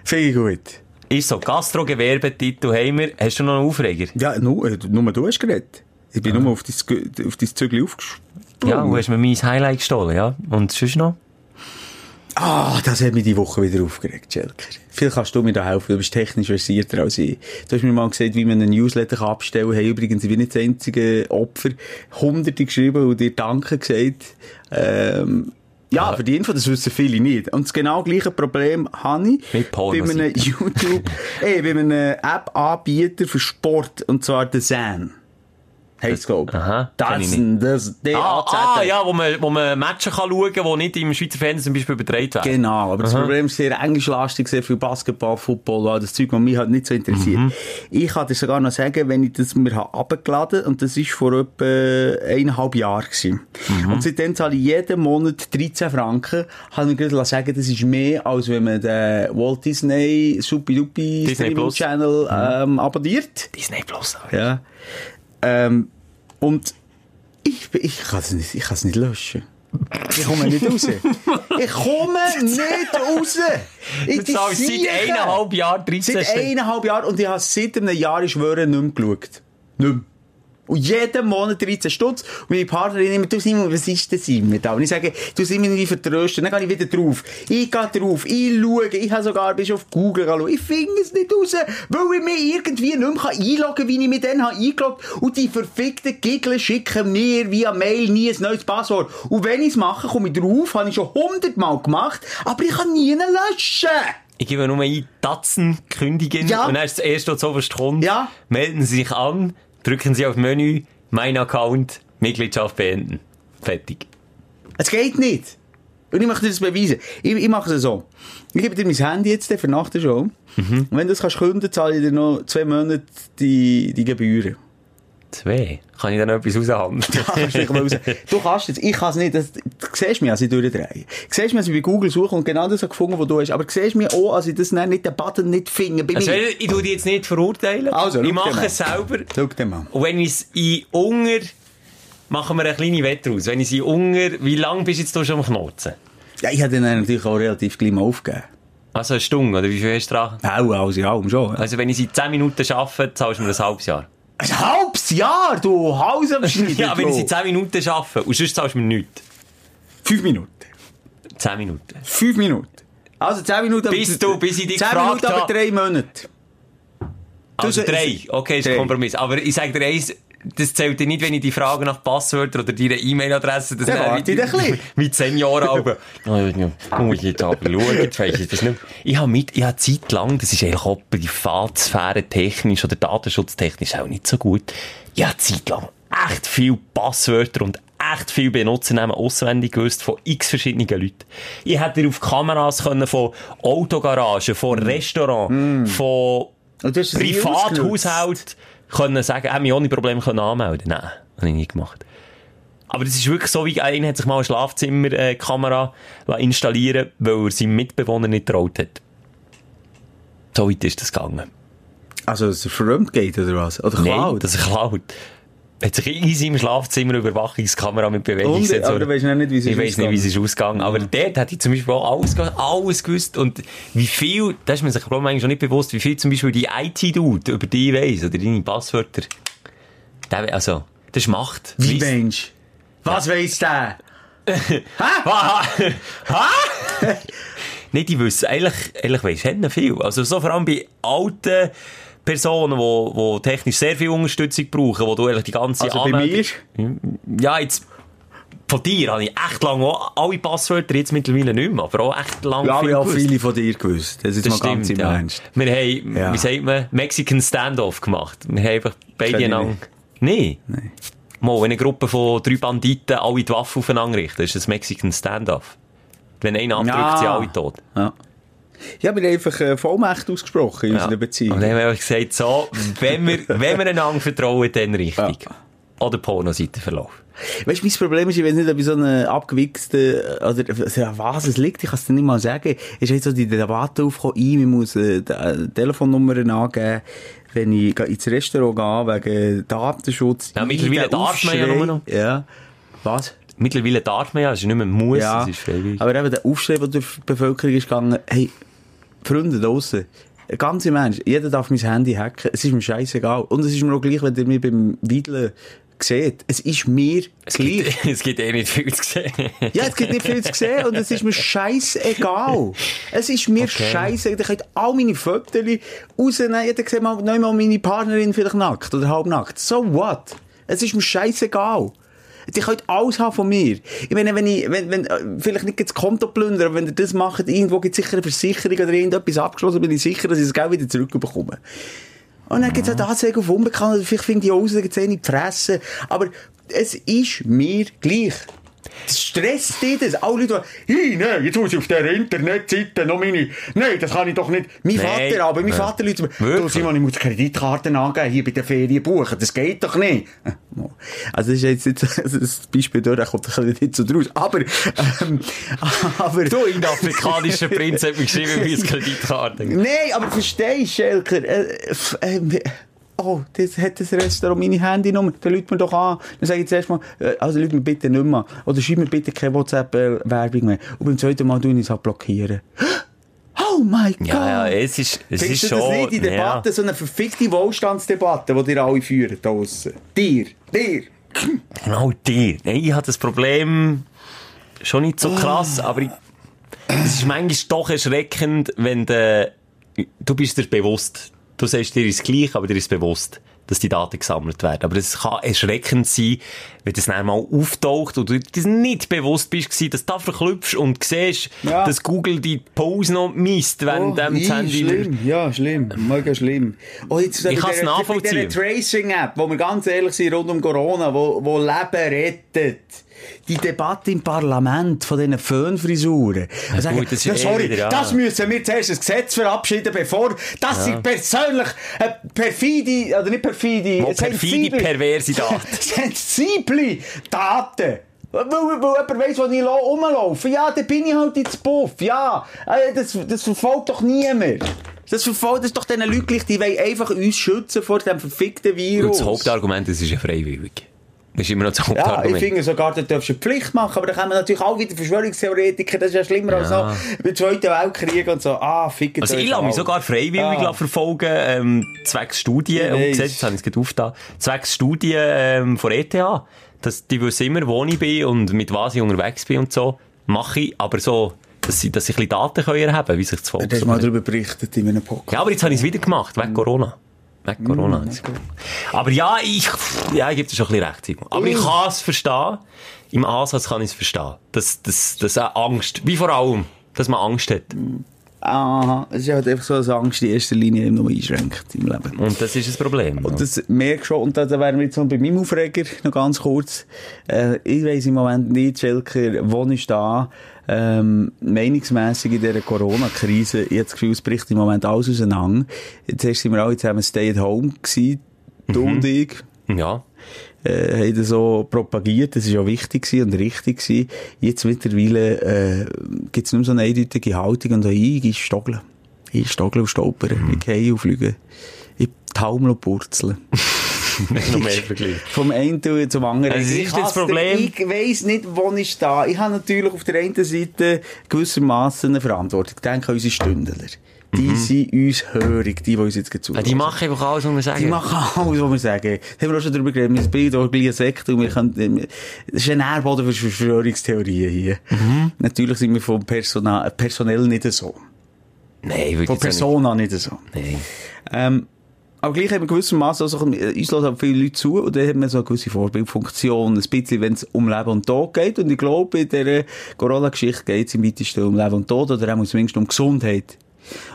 Finde ich gut.
Ist so, Gastrogewerbetitel haben wir. Hast du noch einen Aufreger?
Ja, nur, äh, nur du hast geredet. Ich bin nur auf dein, auf dein Zügel aufgesprungen.
Ja, du hast mir mein Highlight gestohlen, ja. Und sonst noch?
Ah, das hat mich die Woche wieder aufgeregt, Schelker. Viel kannst du mir da helfen, du bist technisch versierter als ich. Du hast mir mal gesagt, wie man einen Newsletter abstellen kann. Hey, übrigens, ich bin nicht das einzige Opfer. Hunderte geschrieben und dir Danke gesagt. Ähm, ja, für die Info, das wissen viele nicht. Und das genau gleiche Problem habe ich
Mit
bei einem. YouTube, ey, bei einem App-Anbieter für Sport, und zwar der Zan. Heisst, glaub
Aha, kenn ich
Das, das, der
Ah, ah, ja, wo man, wo man Matches kann schauen kann, die nicht im Schweizer Fernsehen zum Beispiel übertragen werden.
Genau, aber das Problem ist sehr englischlastig, sehr viel Basketball, Football, all das Zeug, was mich halt nicht so interessiert.
Mhm.
Ich kann dir sogar noch sagen, wenn ich das mir habe runtergeladen und das ist vor etwa eineinhalb Jahren gewesen.
Mhm.
Und seitdem zahle ich jeden Monat 13 Franken, habe ich gerade sagen, das ist mehr, als wenn man den Walt Disney Supi-Dupi
Disney
Streaming
Plus. Mhm.
Channel ähm, abonniert.
Disney Plus.
Ja. Ähm, und ich, ich kann es nicht, ich kann es nicht löschen. Ich komme nicht raus. Ich komme nicht raus. Ich
Du zahlst seit eineinhalb Jahren 13
Seit eineinhalb Jahren und ich habe seit einem Jahr, ich schwöre, nicht mehr geschaut. Nicht mehr. Und jeden Monat 13 Stutz. Und meine Partnerin immer, du Simon, was ist das immer da? Und ich sage, du Simon, wie vertrösten. Dann gehe ich wieder drauf. Ich gehe drauf. Ich schaue. Ich habe sogar bis auf Google geschaut. Ich finde es nicht raus, weil ich mich irgendwie nicht mehr einloggen kann, wie ich mich dann habe eingeloggt Und die verfickten Giggle schicken mir via Mail nie ein neues Passwort. Und wenn ich es mache, komme ich drauf, habe ich schon hundertmal gemacht, aber ich kann nie löschen.
Ich gebe nur ein Tatzen kündigen
Ja.
und dann ist das erste, was zuoberst kommt.
Ja.
Melden Sie sich an. Drücken Sie auf Menü, mein Account, Mitgliedschaft beenden. Fertig.
Es geht nicht. Und ich möchte dir das beweisen. Ich, ich mache es so. Ich gebe dir mein Handy jetzt für nach der Show.
Mhm.
Und wenn du das kannst künden, zahle ich dir noch zwei Monate die, die Gebühren.
Zwei. Kann ich da noch etwas aushandeln?
Ja, kannst du, raus. kannst jetzt, ich kann es nicht. Das, du siehst mich, als ich durchdrehe. Du siehst mich, als ich bei Google suche und genau das habe gefunden, was du hast. Aber du siehst mich auch, als ich das dann nicht, den Button nicht finde.
Also,
mir.
ich tue dich jetzt nicht verurteilen.
Also,
ich mache es selber.
Schau dir mal.
Und wenn ich es in Unger, machen wir eine kleine Wette aus. Wenn ich es in Unger, wie lange bist du jetzt hier schon am Knoten?
Ja, ich habe den dann natürlich auch relativ gleich mal aufgegeben.
Also eine Stunde, oder wie viel hast du dran?
Auch, alles in allem schon.
Also wenn ich sie in 10 Minuten arbeite, zahlst du mir ein halbes Jahr.
Ein halbes Jahr, du Haus am Schneiden.
Ja, wenn ich sie in
du.
10 Minuten arbeite und sonst zahlst du mir nichts.
Fünf Minuten.
10 Minuten.
Fünf Minuten. Also zehn Minuten.
Bis du- bis ich dich
Zehn
gefragt
Minuten, aber
habe.
drei Monate.
Also
Du-
drei. Okay, ist ein Kompromiss. Aber ich sage dir eins, das zählt dir nicht, wenn ich die Frage nach Passwörtern oder deiner E-Mail-Adresse, das wäre
warte ich ein bisschen.
Wie zehn Jahre alt. Muss ich jetzt aber schauen, weiss ich das nicht. Ich habe mit, ich habe Zeit lang, das ist eigentlich auch Privatsphäre technisch oder datenschutztechnisch auch nicht so gut. Ich habe Zeit lang echt viel Passwörter und echt viel Benutzernamen auswendig gewusst von x verschiedenen Leuten. Ich hätte auf Kameras können von Autogaragen, von Restaurant, von
Und
können sagen, äh, mich ohne Probleme können anmelden. Nein, habe ich nie gemacht. Aber das ist wirklich so, wie einer hat sich mal eine Schlafzimmerkamera installieren weil er seinem Mitbewohner nicht traut hat. So weit ist das gegangen.
Also, dass er verrückt geht, oder was? Oder
Nein,
klaut?
das ist klaut. Hat sich in seinem Schlafzimmer eine Überwachungskamera mit
Und,
Bewegungssensor.
aber du weißt nicht, wie es
Ich
ist
weiss nicht, wie es ist ausgegangen. Aber dort hat ich zum Beispiel auch alles, alles gewusst. Und wie viel, da ist man sich, glaube ich, eigentlich schon nicht bewusst, wie viel zum Beispiel die IT-Dude über dich weiss, oder deine Passwörter. Der, also, das ist Macht.
Wie Mensch? Was weiss der?
Ha? Ha? Nein, die wissen, eigentlich, eigentlich weiss ich viel. Also, so vor allem bei alten Personen, die, die technisch sehr viel Unterstützung brauchen, wo du eigentlich die ganze
Also bei
Anmeldung-
mir?
Ja, jetzt, von dir habe ich echt lange alle Passwörter, jetzt mittlerweile nicht mehr, aber auch echt lange
Ja,
viel
ich habe viele von dir gewusst. Das ist
Das
mal ganz
stimmt,
im
ja.
Ernst.
Wir haben,
Ja.
wie sagt man, Mexican Standoff gemacht. Wir haben einfach beide einander... Nee. Nein. Mal, wenn eine Gruppe von drei Banditen alle die Waffe aufeinander richten, ist das Mexican Standoff. Wenn einer abdrückt,
Ja.
sind alle tot.
Ja. Ich habe mir einfach äh, Vollmacht ausgesprochen in unserer Beziehung.
Und dann haben wir gesagt, so, wenn wir, wenn wir einander vertrauen, dann richtig. Oder Pornoseitenverlauf.
Weißt du, mein Problem ist, ich weiß nicht, ob ich so einen abgewichsten, oder, also, an was es liegt, ich kann es dir nicht mal sagen. Ist jetzt so die Debatte aufgekommen, ich, man muss, äh, die Telefonnummern angeben, wenn ich ins Restaurant gehe, wegen Datenschutz.
Ja, mittlerweile darf man ja nur noch.
Ja. Was?
Mittlerweile darf man ja, es ist nicht mehr muss,
Ja.
es ist freiwillig.
Aber eben der Aufschrei, der durch die Bevölkerung ist gegangen, hey, Freunde draussen, ganz im Ernst, jeder darf mein Handy hacken, es ist mir scheißegal. Und es ist mir auch gleich, wenn ihr mich beim Wiedeln seht. Es ist mir
Es
gleich.
gibt, es gibt eh nicht viel zu sehen.
Ja, es gibt nicht viel zu sehen und es ist mir scheißegal. Es ist mir
Okay.
scheißegal. Ich könnt all meine Fotos rausnehmen. Jeder sieht mal, noch mal meine Partnerin vielleicht nackt oder halbnackt. So what? Es ist mir scheißegal. Die könnt alles haben von mir. Ich meine, wenn ich, wenn, wenn, vielleicht nicht das Konto plündern, aber wenn ihr das macht, irgendwo gibt es sicher eine Versicherung oder irgendetwas abgeschlossen, bin ich sicher, dass ich das Geld wieder zurückbekomme. Und dann gibt es auch Anzeigen auf Unbekannt, vielleicht finde ich aus, dann gibt es eine in die Fresse. Aber es ist mir gleich. Das stresst dich das. Alle Leute, hey, nein, jetzt muss ich auf dieser Internetseite noch meine, nein, das kann ich doch nicht. Mein
Nein.
Vater aber, mein
Ja.
Vater Leute, du? Simon, ich muss die Kreditkarten angeben, hier bei der Ferien buchen, das geht doch nicht. Also, das ist jetzt nicht, das Beispiel dort, da kommt ein nicht so draus. Aber, ähm, aber,
Du, in der afrikanischen Prinz hat mir geschrieben, wie es Kreditkarte.
Nein, aber verstehst du, Schelker? Äh, ähm, oh, das hat das Restaurant meine Handynummer. Dann lädt mir doch an. Dann sage ich zuerst mal, äh, also lädt mir bitte nicht mehr. Oder schreib mir bitte keine WhatsApp-Werbung mehr. Und beim zweiten Mal tue ich es halt blockieren. Oh mein Gott!
Ja, ja, es ist, es
Findest
ist
du
schon...
das nicht in Debatte, so eine verfickte Wohlstandsdebatte, die ihr alle führen draussen? Dir, dir.
Ja, genau dir. Ich habe das Problem schon nicht so krass, aber ich, es ist manchmal doch erschreckend, wenn de, du bist dir bewusst, du sagst dir ist gleich, aber dir ist bewusst, dass die Daten gesammelt werden. Aber es kann erschreckend sein, wenn das dann mal auftaucht und du dir nicht bewusst bist, dass du da verklüpfst und siehst,
Ja.
dass Google die Pause noch misst, während dem
ii,
das Handy...
schlimm, ja, schlimm, mega schlimm. Oh, jetzt
Ich kann's nachvollziehen.
Mit dieser Tracing-App, wo wir ganz ehrlich sind, rund um Corona, wo, wo Leben rettet. Die Debatte im Parlament von diesen Föhnfrisuren. Ja, sagen,
gut, das
ja,
eh
sorry,
wieder, ja.
das müssen wir zuerst ein Gesetz verabschieden, bevor das sind persönlich äh, perfide, oder nicht perfide,
Wo perfide, perverse Daten.
sensible Daten. Weil, weil, weil jemand weiss, wo ich rumlaufe. Ja, dann bin ich halt ins Puff. Ja, äh, das, das verfolgt doch niemand. Das verfolgt das ist doch diesen Leuten die wollen einfach uns schützen vor dem verfickten
Und
Virus.
das Hauptargument, das ist ja freiwillig. Ist immer noch das
ja, ich finde sogar, da darfst du eine Pflicht machen, aber da kommen natürlich auch wieder Verschwörungstheoretiker, das ist ja schlimmer als
Ja.
noch beim Zweiten Weltkrieg und so. Ah, fickt
Also ich lasse mich sogar freiwillig
Ah.
verfolgen, ähm, zwecks Studien, und
weiss.
jetzt habe ich es gerade aufgetan, zwecks Studien ähm, von ETH. Das, die wissen immer, wo ich bin und mit was ich unterwegs bin und so. Mache ich, aber so, dass sie, dass sie ein bisschen Daten können erheben können, wie sich das Volk
Du hast mal darüber berichtet in einem Podcast.
Ja, aber jetzt habe ich es wieder gemacht, wegen Corona. Wegen Corona. Aber ja, ich, ja, ich gebe dir schon ein bisschen recht, Simon. Aber ich kann es verstehen. Im Ansatz kann ich es verstehen. Das, das, das auch Angst, wie vor allem, dass man Angst hat.
Aha, es ist halt einfach so, dass Angst in erster Linie eben nur einschränkt im Leben.
Und das ist ein Problem.
Und das merke ich schon, und da da wären wir jetzt noch bei meinem Aufreger, noch ganz kurz. Äh, ich weiss im Moment nicht, Schelker, wo ist da, ähm, meinungsmässig in dieser Corona-Krise, ich habe das Gefühl, es bricht im Moment alles auseinander. Jetzt erst sind wir alle zusammen stay at home gewesen, du und ich,
ja.
äh, haben das so propagiert, das war auch wichtig und richtig gewesen. Jetzt mittlerweile, äh, gibt es nur so eine eindeutige Haltung und auch ich, ich stoggle. Ich stoggle und stolpern, ich gehe und fliege. Ich taumel und purzeln. Vom einen zum anderen.
Also, ist das Problem.
Ich weiss nicht, wo ich stehe. Ich habe natürlich auf der einen Seite gewissermaßen eine Verantwortung. Ich denke an unsere Stündler. Die sind uns hörig, die, die uns jetzt
Ja,
zuhören.
die machen einfach alles, was wir sagen.
Die machen alles, was wir sagen. Da haben wir auch schon darüber geredet. Wir bilden auch gleich eine Sekte und wir können, das ist ein Nährboden für Verschwörungstheorien hier.
Mhm.
Natürlich sind wir vom Personal, personell nicht so.
Nein, würde
Von Persona nicht so.
nicht. Nein.
Ähm, aber gleich haben wir gewissermaßen also, uns hören viele Leute zu und dann hat man so eine gewisse Vorbildfunktion, ein bisschen, wenn es um Leben und Tod geht. Und ich glaube, in dieser Corona-Geschichte geht es im weitesten um Leben und Tod oder auch zumindest um Gesundheit.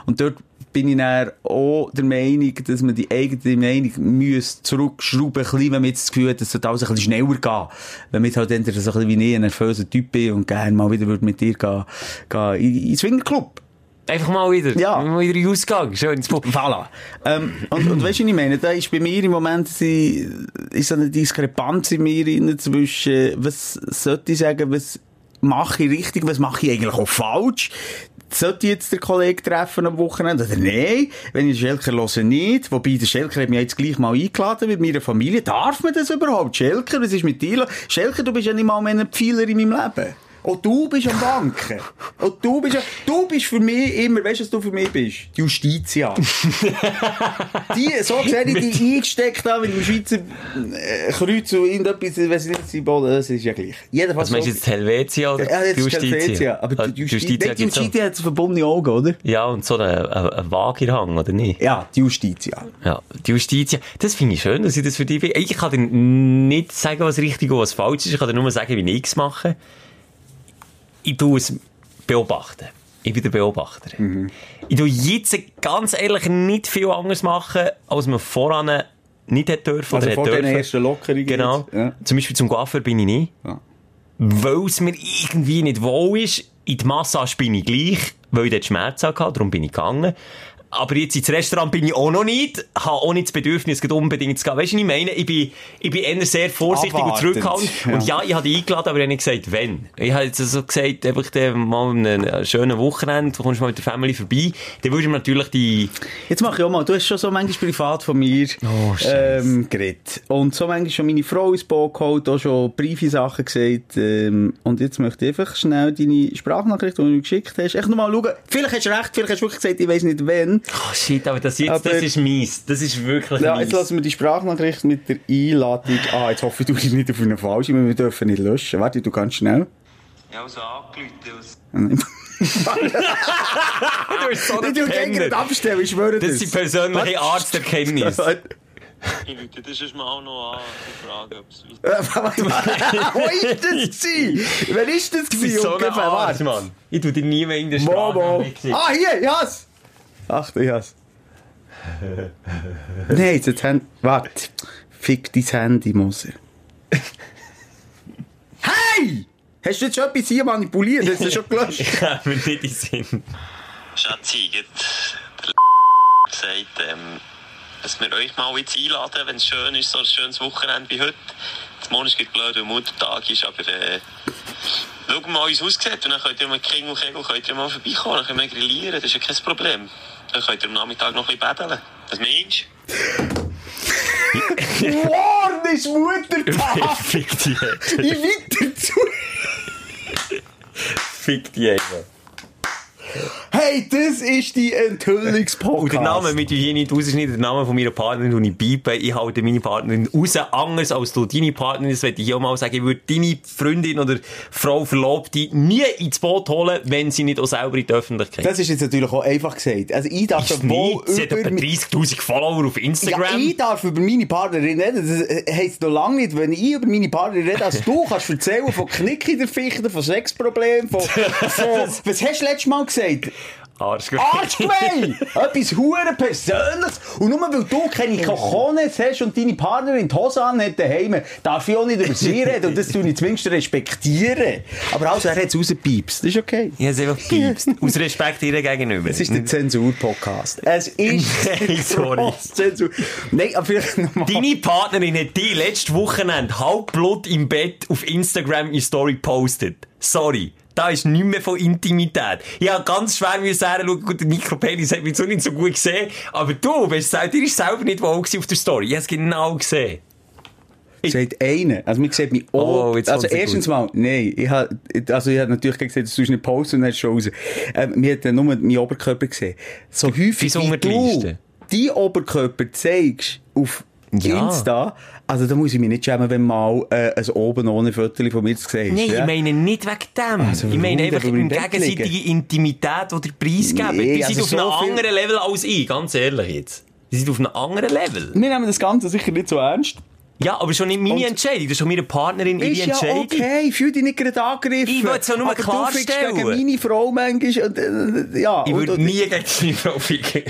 Und dort bin ich dann auch der Meinung, dass man die eigene Meinung zurückschrauben, bisschen, wenn man jetzt das Gefühl hat, es alles ein bisschen schneller gehen. Wenn man halt entweder so ein bisschen wie ich ein nervöser Typ bin und gerne mal wieder mit dir gehen, gehen in, in den Swingerclub.
Einfach mal wieder.
Ja.
Mal wieder in Ausgang. Schön ins Pub.
Voilà. Ähm, und, und weißt du, was ich meine? Da ist bei mir im Moment sie- ist so eine Diskrepanz in mir zwischen, was sollte ich sagen, was mache ich richtig, was mache ich eigentlich auch falsch? Sollte ich jetzt den Kollegen treffen am Wochenende oder nein? Wenn ich den Schelker höre, nicht. Wobei, der Schelker hat mich jetzt gleich mal eingeladen mit meiner Familie. Darf man das überhaupt? Schelker, was ist mit dir? Schelker, du bist ja nicht mal mehr ein Pfeiler in meinem Leben. Auch du bist am Banken. Auch du bist du bist für mich immer, weißt du, was du für mich bist? Die Justitia. die, so gesehen, die eingesteckt haben mit dem Schweizer äh, Kreuz und irgendetwas, weiss ich nicht, Symbol, das ist ja gleich. Jedenfalls
Was meinst du jetzt, Helvetia oder
ja, jetzt
Justitia?
Helvetia. Aber
Ah,
die Justitia, die. Justitia hat so verbundene Augen, oder?
Ja, und so ein, ein, ein Wagerhang, oder nicht?
Ja, die Justitia.
Ja, die Justitia. Das finde ich schön, dass ich das für dich bin. Ich kann dir nicht sagen, was richtig und was falsch ist. Ich kann dir nur sagen, wie ich es mache. Ich tue es beobachten. Ich bin der Beobachter. Ich tue jetzt ganz ehrlich nicht viel anderes machen, als man voran nicht hätte dürfen.
Also vor den ersten Lockerungen
Genau.
ja.
Zum Beispiel zum Coiffeur bin ich nicht.
Ja.
Weil es mir irgendwie nicht wohl ist. In die Massage bin ich gleich, weil ich dort Schmerzen hatte, darum bin ich gegangen. Aber jetzt ins Restaurant bin ich auch noch nicht, habe auch nicht das Bedürfnis, unbedingt zu gehen. Weißt du, ich meine? Ich bin, ich bin eher sehr vorsichtig
Abwartend,
und zurückhaltend.
ja.
Und ja, ich habe dich eingeladen, aber ich habe nicht gesagt, wenn. Ich habe jetzt so gesagt, einfach dann mal an einem schönen Wochenende, du kommst mal mit der Family vorbei, dann würde ich mir natürlich die,
Jetzt mache ich auch mal, du hast schon so manchmal privat von mir
Oh,
ähm, geredet. Und so manchmal schon meine Frau ins Boot geholt, auch schon briefe Sachen gesagt. Ähm, und jetzt möchte ich einfach schnell deine Sprachnachricht, die du mir geschickt hast, echt nochmal schauen. Vielleicht hast du recht, vielleicht hast du wirklich gesagt, ich weiss nicht wenn.
Oh shit, aber das jetzt,
Aber-
das ist mies. Das ist wirklich
Ja,
mies.
jetzt lassen wir die Sprachnachricht mit der Einladung. Ah, jetzt hoffe ich, du bist nicht auf eine falsche, wir dürfen nicht löschen. Warte, du kannst schnell.
Ja, also.
Nein,
Du bist so
ich will gerne
Penner.
abstellen, ich schwöre
Das ist die persönliche Arzterkenntnis.
Ich würde das sonst mal noch an und fragen, ob es weiter...
Wo ist das gewesen? Wer ist das
Du
gewesen?
so ein? Arsch,
Warte.
Mann. Ich tu dir nie mehr in der. Sprache.
Ah, hier, ich has. Ach, ich has. Nein, jetzt das Handy. Warte. Fick dein Handy, Moser. Hey! Hast du jetzt schon etwas hier manipuliert? Hast du schon gelöscht?
Ich kann mir nicht in den Sinn.
Schatzi, der gesagt, ähm, dass wir euch mal jetzt einladen, wenn es schön ist, so ein schönes Wochenende wie heute. Das Morgen ist blöd, weil Muttertag ist, aber äh, schauen wir mal, wie es aussieht. Und dann könnt ihr mit King und Kegel könnt ihr mal vorbeikommen, dann können wir grillieren, das ist ja kein Problem. Dann könnt ihr am Nachmittag noch ein bisschen betteln. Was meinst
Morgen ist Muttertag!
Fick die jetzt.
Ich weiter zu.
Fick die einfach.
Hey, das ist die Enthüllungspodcast.
Und der Name mit hier nicht raus ist nicht der Name von meiner Partnerin, den ich beibe. Ich halte meine Partnerin raus, anders als du deine Partnerin. Das möchte ich hier auch mal sagen. Ich würde deine Freundin oder Frau Verlobte nie ins Boot holen, wenn sie nicht auch selber in die Öffentlichkeit
Das ist jetzt natürlich auch einfach gesagt. Also ich darf
ist. nicht. Sie hat etwa
über...
30'000 Follower auf
Ja,
Instagram.
ich darf über meine Partnerin reden. Das äh, heisst noch lange nicht, wenn ich über meine Partnerin rede, als du kannst erzählen von Knick in der Fichte, von Sexproblemen, von, von... Was hast du letztes Mal gesagt?
Arschgeweih.
Arschgeweih! Etwas hure Persönliches. Und nur weil du keine Cojones hast und deine Partnerin die Hose anhat daheim, darf ich auch nicht über sie reden. Und das tue ich zumindest respektieren. Aber also, er hat es rausgepiepst. Das ist okay.
Ich habe es einfach gepiepst. Aus Respekt ihr gegenüber.
Es ist der Zensur-Podcast. Es ist
Nein, sorry.
Zensur. Nein, aber vielleicht nochmal.
Deine Partnerin hat die letzte Wochenende Halbblut im Bett auf Instagram in Story gepostet. Sorry. Da ist nicht mehr von Intimität. Ich habe ganz schwer schau, gut, der Mikropenis hat mich so nicht so gut gesehen. Aber du, weißt du, dir ist selber nicht wohl auf der Story. Ich habe es genau gesehen.
Sagt einer. Also, man sieht mich.
Oh,
also, erstens mal, nein. Ich hab, also, ich hab natürlich gesagt, dass du nicht posten und dann schon raus. Ähm, mir hat dann nur meinen Oberkörper gesehen. So häufig wie du deinen Oberkörper zeigst auf
Ja.
Insta, also, da muss ich mich nicht schämen, wenn mal, äh, ein oben ohne Foto von mir zu sehen
Nein,
ja?
ich meine nicht wegen dem.
Also,
ich meine einfach
im
gegenseitige Intimität, die ihr preisgeben.
Nee,
die sind
also
auf
so
einem anderen Level als ich, ganz ehrlich jetzt. Die sind auf einem anderen Level.
Wir nehmen das Ganze sicher nicht so ernst.
Ja, aber schon nicht meine
Und-
Entscheidung, das ist schon meine Partnerin ihre
ja
Entscheidung.
okay, fühl dich nicht gerade angegriffen.
Ich will's ja nur
Aber du
klarstellen.
gegen meine Frau manchmal und, äh, ja.
Ich würde nie gegen deine Frau ficken.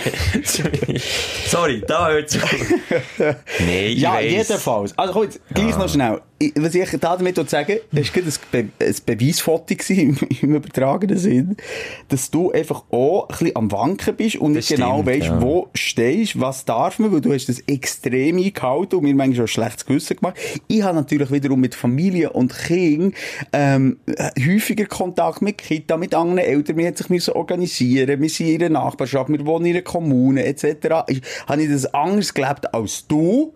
Sorry, da hört's auf. Nein, ich
Ja,
weiss.
jedenfalls. Also jetzt, gleich noch schnell. Was ich da damit sagen will, ist gerade ein, Be ein Beweisfoto im, im übertragenen Sinn, dass du einfach auch ein bisschen am Wanken bist und
Das
nicht genau
stimmt,
weißt,
ja.
wo stehst, was darf man, weil du hast das extrem eingehalten und mir manchmal schon ein schlechtes Gewissen gemacht. Ich habe natürlich wiederum mit Familie und Kind ähm, häufiger Kontakt mit Kita, mit anderen Eltern. Wir hat sich organisieren, wir sind in einer Nachbarschaft, wir wohnen in einer Kommune etc. Ich, habe ich das anders gelebt als du.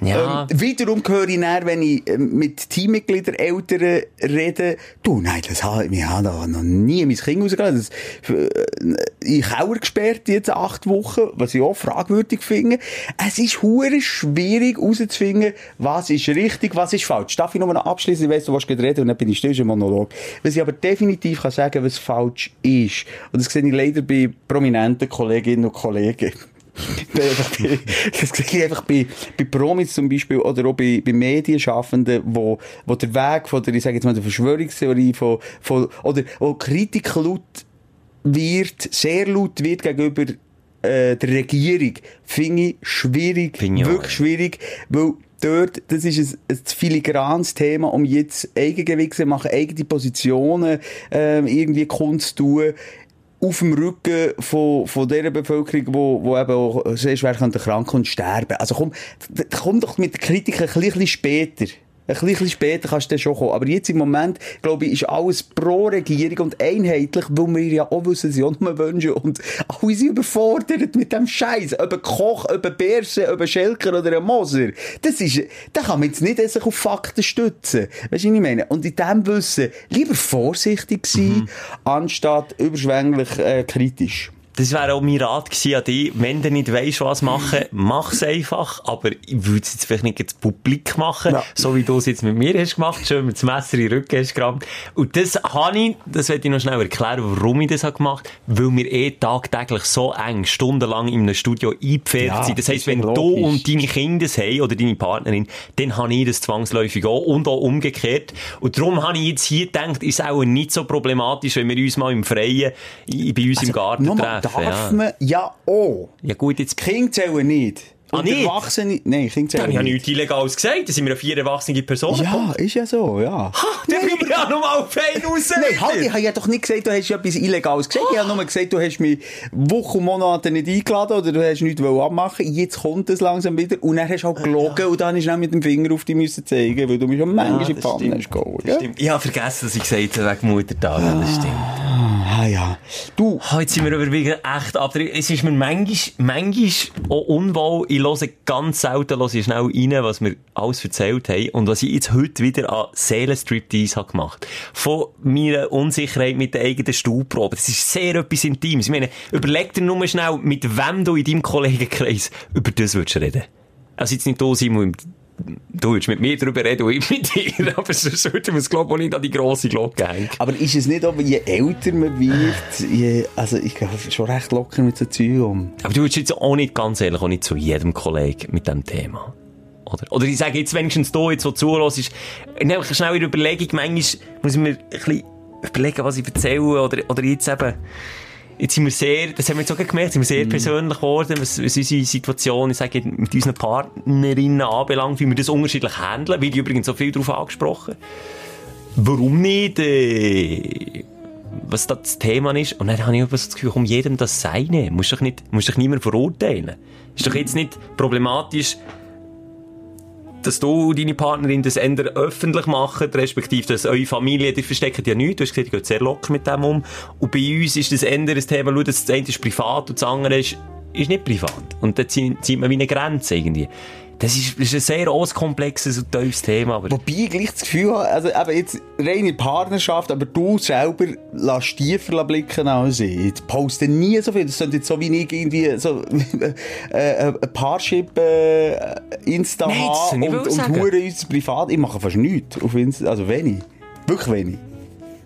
Ja.
Ähm, wiederum höre ich dann, wenn ich ähm, mit Teammitgliedern, Eltern rede, du, nein, das habe ich, haben da noch nie mein Kind rausgelassen. Das, äh, in Keller gesperrt jetzt acht Wochen, was ich auch fragwürdig finde. Es ist hure schwierig herauszufinden, was ist richtig, was ist falsch. Darf ich noch mal abschließen? Ich weiss, du willst reden und dann bin ich still, ein Monolog. Was ich aber definitiv kann sagen, was falsch ist. Und das sehe ich leider bei prominenten Kolleginnen und Kollegen. Bei- das sehe ich einfach bei, bei Promis zum Beispiel oder auch bei, bei Medienschaffenden, wo, wo der Weg von der, ich sage jetzt mal, der Verschwörungstheorie von, von, oder wo Kritik laut wird, sehr laut wird gegenüber äh, der Regierung, finde ich schwierig,
ich auch,
wirklich schwierig, weil dort, das ist ein, ein filigranes Thema, um jetzt Eigengewicht zu machen, eigene Positionen ähm, irgendwie kundzutun, auf dem Rücken von, von der Bevölkerung, wo, wo eben auch sehr schwer krank und sterben. Also komm, komm doch mit der Kritik ein bisschen später. Ein bisschen später kannst du dann schon kommen. Aber jetzt im Moment, glaube ich, ist alles pro Regierung und einheitlich, weil wir ja auch wissen, sie auch nur wünschen. Und alle sind überfordert mit dem Scheiß. Ein Koch, Bärse, ob ein Schelker oder ein Moser. Das ist, da kann man jetzt nicht sich auf Fakten stützen. Weißt du, was ich meine? Und in dem Wissen, lieber vorsichtig sein, anstatt überschwänglich äh, kritisch.
Das wäre auch mein Rat gewesen an dich. Wenn du nicht weisst, was machen, mach's einfach. Aber ich würde es jetzt vielleicht nicht jetzt publik machen,
Ja.
so wie du es jetzt mit mir hast gemacht, schön mit dem Messer in den Rücken hast gerammt. Und das habe ich, das werde ich noch schnell erklären, warum ich das habe gemacht weil wir eh tagtäglich so eng, stundenlang in einem Studio eingepfercht
Ja,
sind. Das heisst, wenn du und deine Kinder das haben, oder deine Partnerin, dann habe ich das zwangsläufig auch und auch umgekehrt. Und darum habe ich jetzt hier gedacht, ist auch nicht so problematisch, wenn wir uns mal im Freien bei uns im Garten treffen.
Darf
Ja.
man ja auch.
ja gut, jetzt
Kinder zählen nicht.
Ah,
Und
nicht?
Erwachsene, nein, Kinder zählen
habe ich ja
nicht.
nichts Illegales gesagt. Da sind wir vier erwachsene Personen.
Ja, ist ja so, ja.
Der bin ich ja nochmal fein raus.
Nein, halt, ich habe ja doch nicht gesagt, du hast etwas Illegales gesagt. Ich habe nur gesagt, du hast mich Wochen und Monate nicht eingeladen oder du hast nichts abmachen Jetzt kommt es langsam wieder. Und dann hast du auch gelogen und dann du auch mit dem Finger auf dich müssen zeigen, weil du mich schon manchmal in die Pfanne hast.
Das stimmt. Ich habe vergessen, dass ich gesagt habe, wegen Muttertag. Ja, das stimmt.
Ah, ja. Du,
jetzt sind wir überwiegend echt abdrehen. Es ist mir manchmal, manchmal auch unwohl. Ich höre ganz selten höre ich schnell rein, was wir alles erzählt haben. Und was ich jetzt heute wieder an Seelenstriptease habe gemacht. Von meiner Unsicherheit mit der eigenen Stuhlprobe. Das ist sehr etwas Intimes. Ich meine, überleg dir nur schnell, mit wem du in deinem Kollegenkreis über das würdest reden. Also jetzt nicht du, Simon, du würdest mit mir darüber reden und ich mit dir. Aber sonst würde man es, glaube ich, nicht an die grosse Glocke hängen.
aber ist es nicht, aber je älter man wird, je, also ich gehe schon recht locker mit so Zeug um.
Aber du würdest jetzt auch nicht, ganz ehrlich, auch nicht zu jedem Kollegen mit diesem Thema. Oder, oder ich sage jetzt wenigstens du, jetzt, wo du ist, nämlich schnell in der Überlegung, manchmal muss ich mir ein bisschen überlegen, was ich erzähle, oder, oder jetzt eben, jetzt sind wir sehr, das haben wir jetzt auch gemerkt, sind wir sehr persönlich geworden, was, was unsere Situation, ich sage, mit unseren Partnerinnen anbelangt, wie wir das unterschiedlich handeln, wie die übrigens so viel darauf angesprochen. Warum nicht, äh, was da das Thema ist. Und dann habe ich so das Gefühl, um jedem das Seine. Musst doch nicht, musst doch niemand verurteilen. Ist doch jetzt nicht problematisch, dass du und deine Partnerin das eher öffentlich macht, respektive, dass eure Familie, die versteckt ja nichts. Du hast gesagt, ihr geht sehr locker mit dem um. Und bei uns ist das eher ein Thema, schau, das eine ist privat und das andere ist, ist nicht privat. Und da zieht man wie eine Grenze irgendwie. Das ist, ist ein sehr auskomplexes und tiefes Thema, aber...
Wobei ich gleich das Gefühl habe, also eben jetzt reine Partnerschaft, aber du selber lässt tiefer blicken als ich. Ich poste nie so viel. Das sind jetzt so wie ich irgendwie so äh, ein Parship äh, Insta
Nein,
und, und hure uns privat. Ich mache fast nichts auf Insta, also wenig. Wirklich wenig.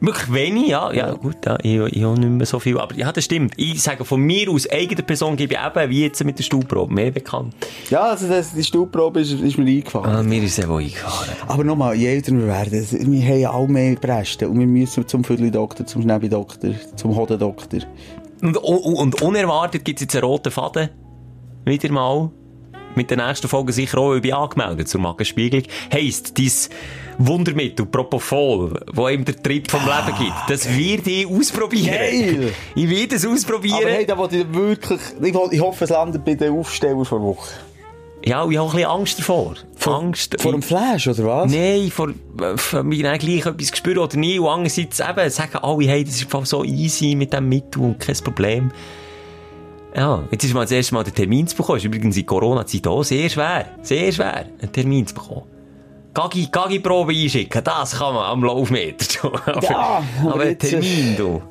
Wirklich wenig, ja. Ja, gut, ja, ich, ich auch nicht mehr so viel. Aber ja, das stimmt. Ich sage von mir aus, eigene Person gebe ich eben, wie jetzt mit der Stuhlprobe, mehr bekannt.
Ja, also das, die Stuhlprobe ist, ist mir eingefallen.
Ah, mir ist eben auch eingefahren.
Aber nochmal, je älter wir werden, wir haben ja alle mehr Bresten und wir müssen zum Vierteldoktor, zum Schnäbi-Doktor, zum Hodendoktor.
Und, und, und unerwartet gibt es jetzt einen roten Faden. Wieder mal. Mit der nächsten Folge sicher auch, bin angemeldet zur Magenspiegelung. Heisst, dieses Wundermittel, Propofol, wo ihm der Trip vom Leben gibt, das wird ich ausprobieren.
Geil!
Ich werde es ausprobieren.
Aber hey, da wollte ich wirklich, ich, will- ich hoffe, es landet bei den Aufstellern vor Woche.
ja, ich habe ein bisschen Angst davor. Angst.
Vor dem Flash, oder was?
Nein, vor, äh, vor mir dann gleich etwas gespürt oder nie. Und andererseits eben, sagen alle, hey, das ist so easy mit dem Mittel und kein Problem. Ja, jetzt ist mal das erste Mal der Termin zu bekommen. Ist übrigens in Corona-Zeit auch sehr schwer. Sehr schwer, einen Termin zu bekommen. Gagi, Gagi-Probe einschicken, das kann man am Laufmeter. aber,
Ja, aber
aber
äh,
Termin, du.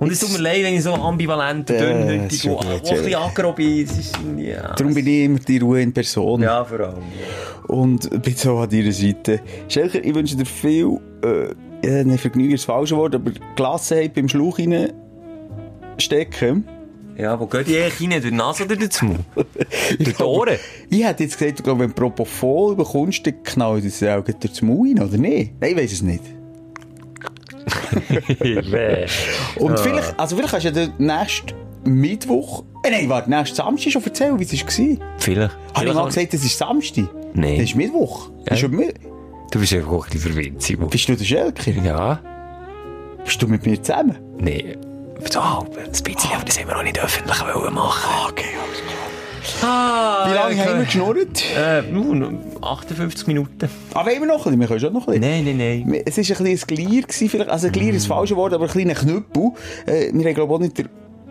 Und es tut mir leid, wenn ich so ambivalent
Ja,
dünnhütig und ein bisschen aggro bin. Ist, ja.
Darum bin ich immer die Ruhe in Person.
Ja, vor allem.
Und bin so an deiner Seite. Schelker, ich wünsche dir viel, äh, Vergnügen ist das falsche Wort, aber Gelassenheit beim Schlauch rein stecken.
Ja, wo geht die eigentlich rein? Durch die Nase oder durch den Mund? Durch die Ohren?
Ich hätte jetzt gesagt, wenn du Propofol bekommst, dann knallt es auch durch den Mund rein, oder nicht? Nein, ich weiß es nicht. Und vielleicht, also vielleicht hast du ja den nächsten Mittwoch, äh, nein, warte, nächsten Samstag schon erzählt, wie es war.
Vielleicht.
Habe ich mal gesagt, das ist Samstag?
Nein.
Das ist Mittwoch. Das ist schon Mi-
Du bist einfach auch ein bisschen verwirrt, Simon.
Bist du der Schelker?
Ja?
Bist du mit mir zusammen?
Nee. So halb. Ein bisschen, aber das haben wir auch nicht öffentlich machen.
Okay,
Ah,
Wie lange haben wir geschnurrt?
Äh, nun, 58 Minuten.
Aber wir noch ein bisschen? Wir können schon noch ein bisschen.
Nein, nein, nein.
Es war ein bisschen ein Glier, gewesen, vielleicht. also ein Glier ist das falsche Wort, aber ein kleiner Knüppel. Äh, wir haben, glaube ich, auch nicht den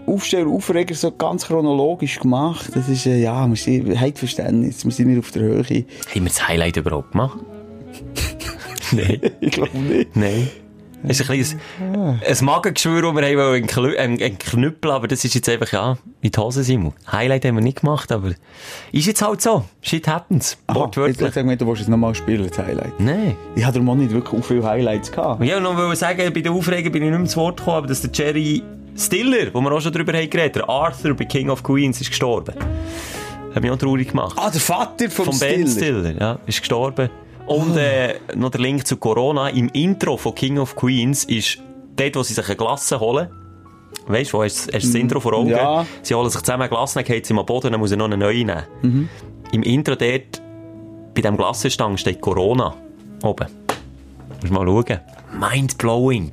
Aufsteller, Aufreger so ganz chronologisch gemacht. Das ist, äh, ja, wir sind, habt Verständnis, wir sind nicht auf der Höhe.
Haben wir das Highlight überhaupt gemacht? nein.
Ich glaube nicht.
Nein. Es ist ein kleines, ein Magengeschwür, das wir haben wollen, ein, Knüppel, aber das ist jetzt einfach, ja, in die Hose, Simon. Highlight haben wir nicht gemacht, aber ist jetzt halt so. Shit happens.
Aha, jetzt
Wortwörtlich.
jetzt sag mir, du willst es nochmal spielen, das Highlight.
Nein.
Ich hatte darum nicht wirklich viele Highlights gehabt.
Und ich wollte noch sagen, bei den Aufregen bin ich nicht mehr zu Wort gekommen, aber dass der Jerry Stiller, wo wir auch schon drüber haben geredet, der Arthur bei King of Queens, ist gestorben. Hat mich auch traurig gemacht.
Ah, der Vater
Von Ben
Stiller.
Stiller, ja, ist gestorben. Und äh, noch der Link zu Corona. Im Intro von King of Queens ist dort, wo sie sich eine Glasse holen. Weißt du, wo hast, hast das Intro vor Augen?
Ja.
Sie holen sich zusammen eine Glasse, dann geht sie am Boden, dann muss er noch eine neue nehmen. Im Intro dort, bei diesem Glassenstang steht Corona oben. Musst mal schauen. Mindblowing.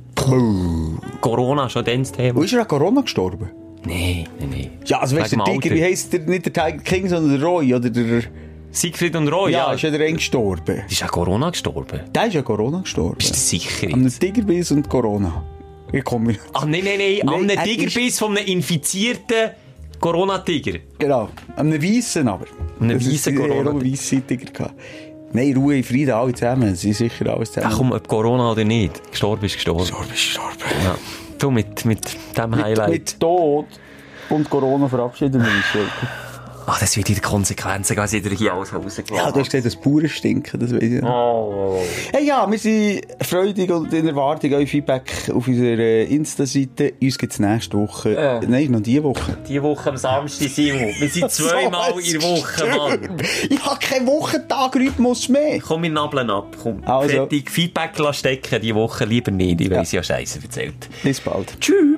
Corona, schon dann das
Wo
Thema.
ist er an Corona gestorben?
Nein, nein, nein.
Ja, also weißt du, der Tiger, wie heisst der, nicht der Tiger King, sondern der Roy, oder der...
Siegfried und Roy,
ja,
ja.
ist ja der eng gestorben.
ist an Corona gestorben.
Der ist ja Corona gestorben.
Bist du sicher?
An einem Tigerbiss und Corona. Ich komme
Ah, nein, nein, nein.
Nein,
An einem
er
Tigerbiss von einem infizierten Corona-Tiger.
Genau. An einem Weissen aber.
An einem
ich hatte
Corona-
einen weissen Tiger gehabt. Nein, Ruhe in Frieden, alle zusammen. Sie sind sicher alles zusammen.
Ach komm, ob Corona oder nicht. Gestorben ist gestorben.
Gestorben ist gestorben.
Ja. Du, mit, mit dem
Mit,
Highlight.
mit Tod und Corona verabschieden wir uns.
Ach, das wird in den Konsequenzen, ich dir hier alles rausgelassen
Ja, du hast gesagt, das pure Stinken, das weiß ich.
Oh.
Hey, ja, wir sind freudig und in Erwartung euer Feedback auf unserer äh, Insta-Seite. Uns gibt es nächste Woche.
Äh.
Nein, noch diese Woche.
Die Woche am Samstag, Simon. Wir sind zweimal
So
in der Woche, Mann.
Ich habe keinen Wochentag-Rhythmus mehr.
Komm, wir nabeln ab. Komm,
Also.
fertig. Feedback lassen stecken, die Woche lieber nicht. Ich weiss ja Scheiße erzählt.
Bis bald.
Tschüss.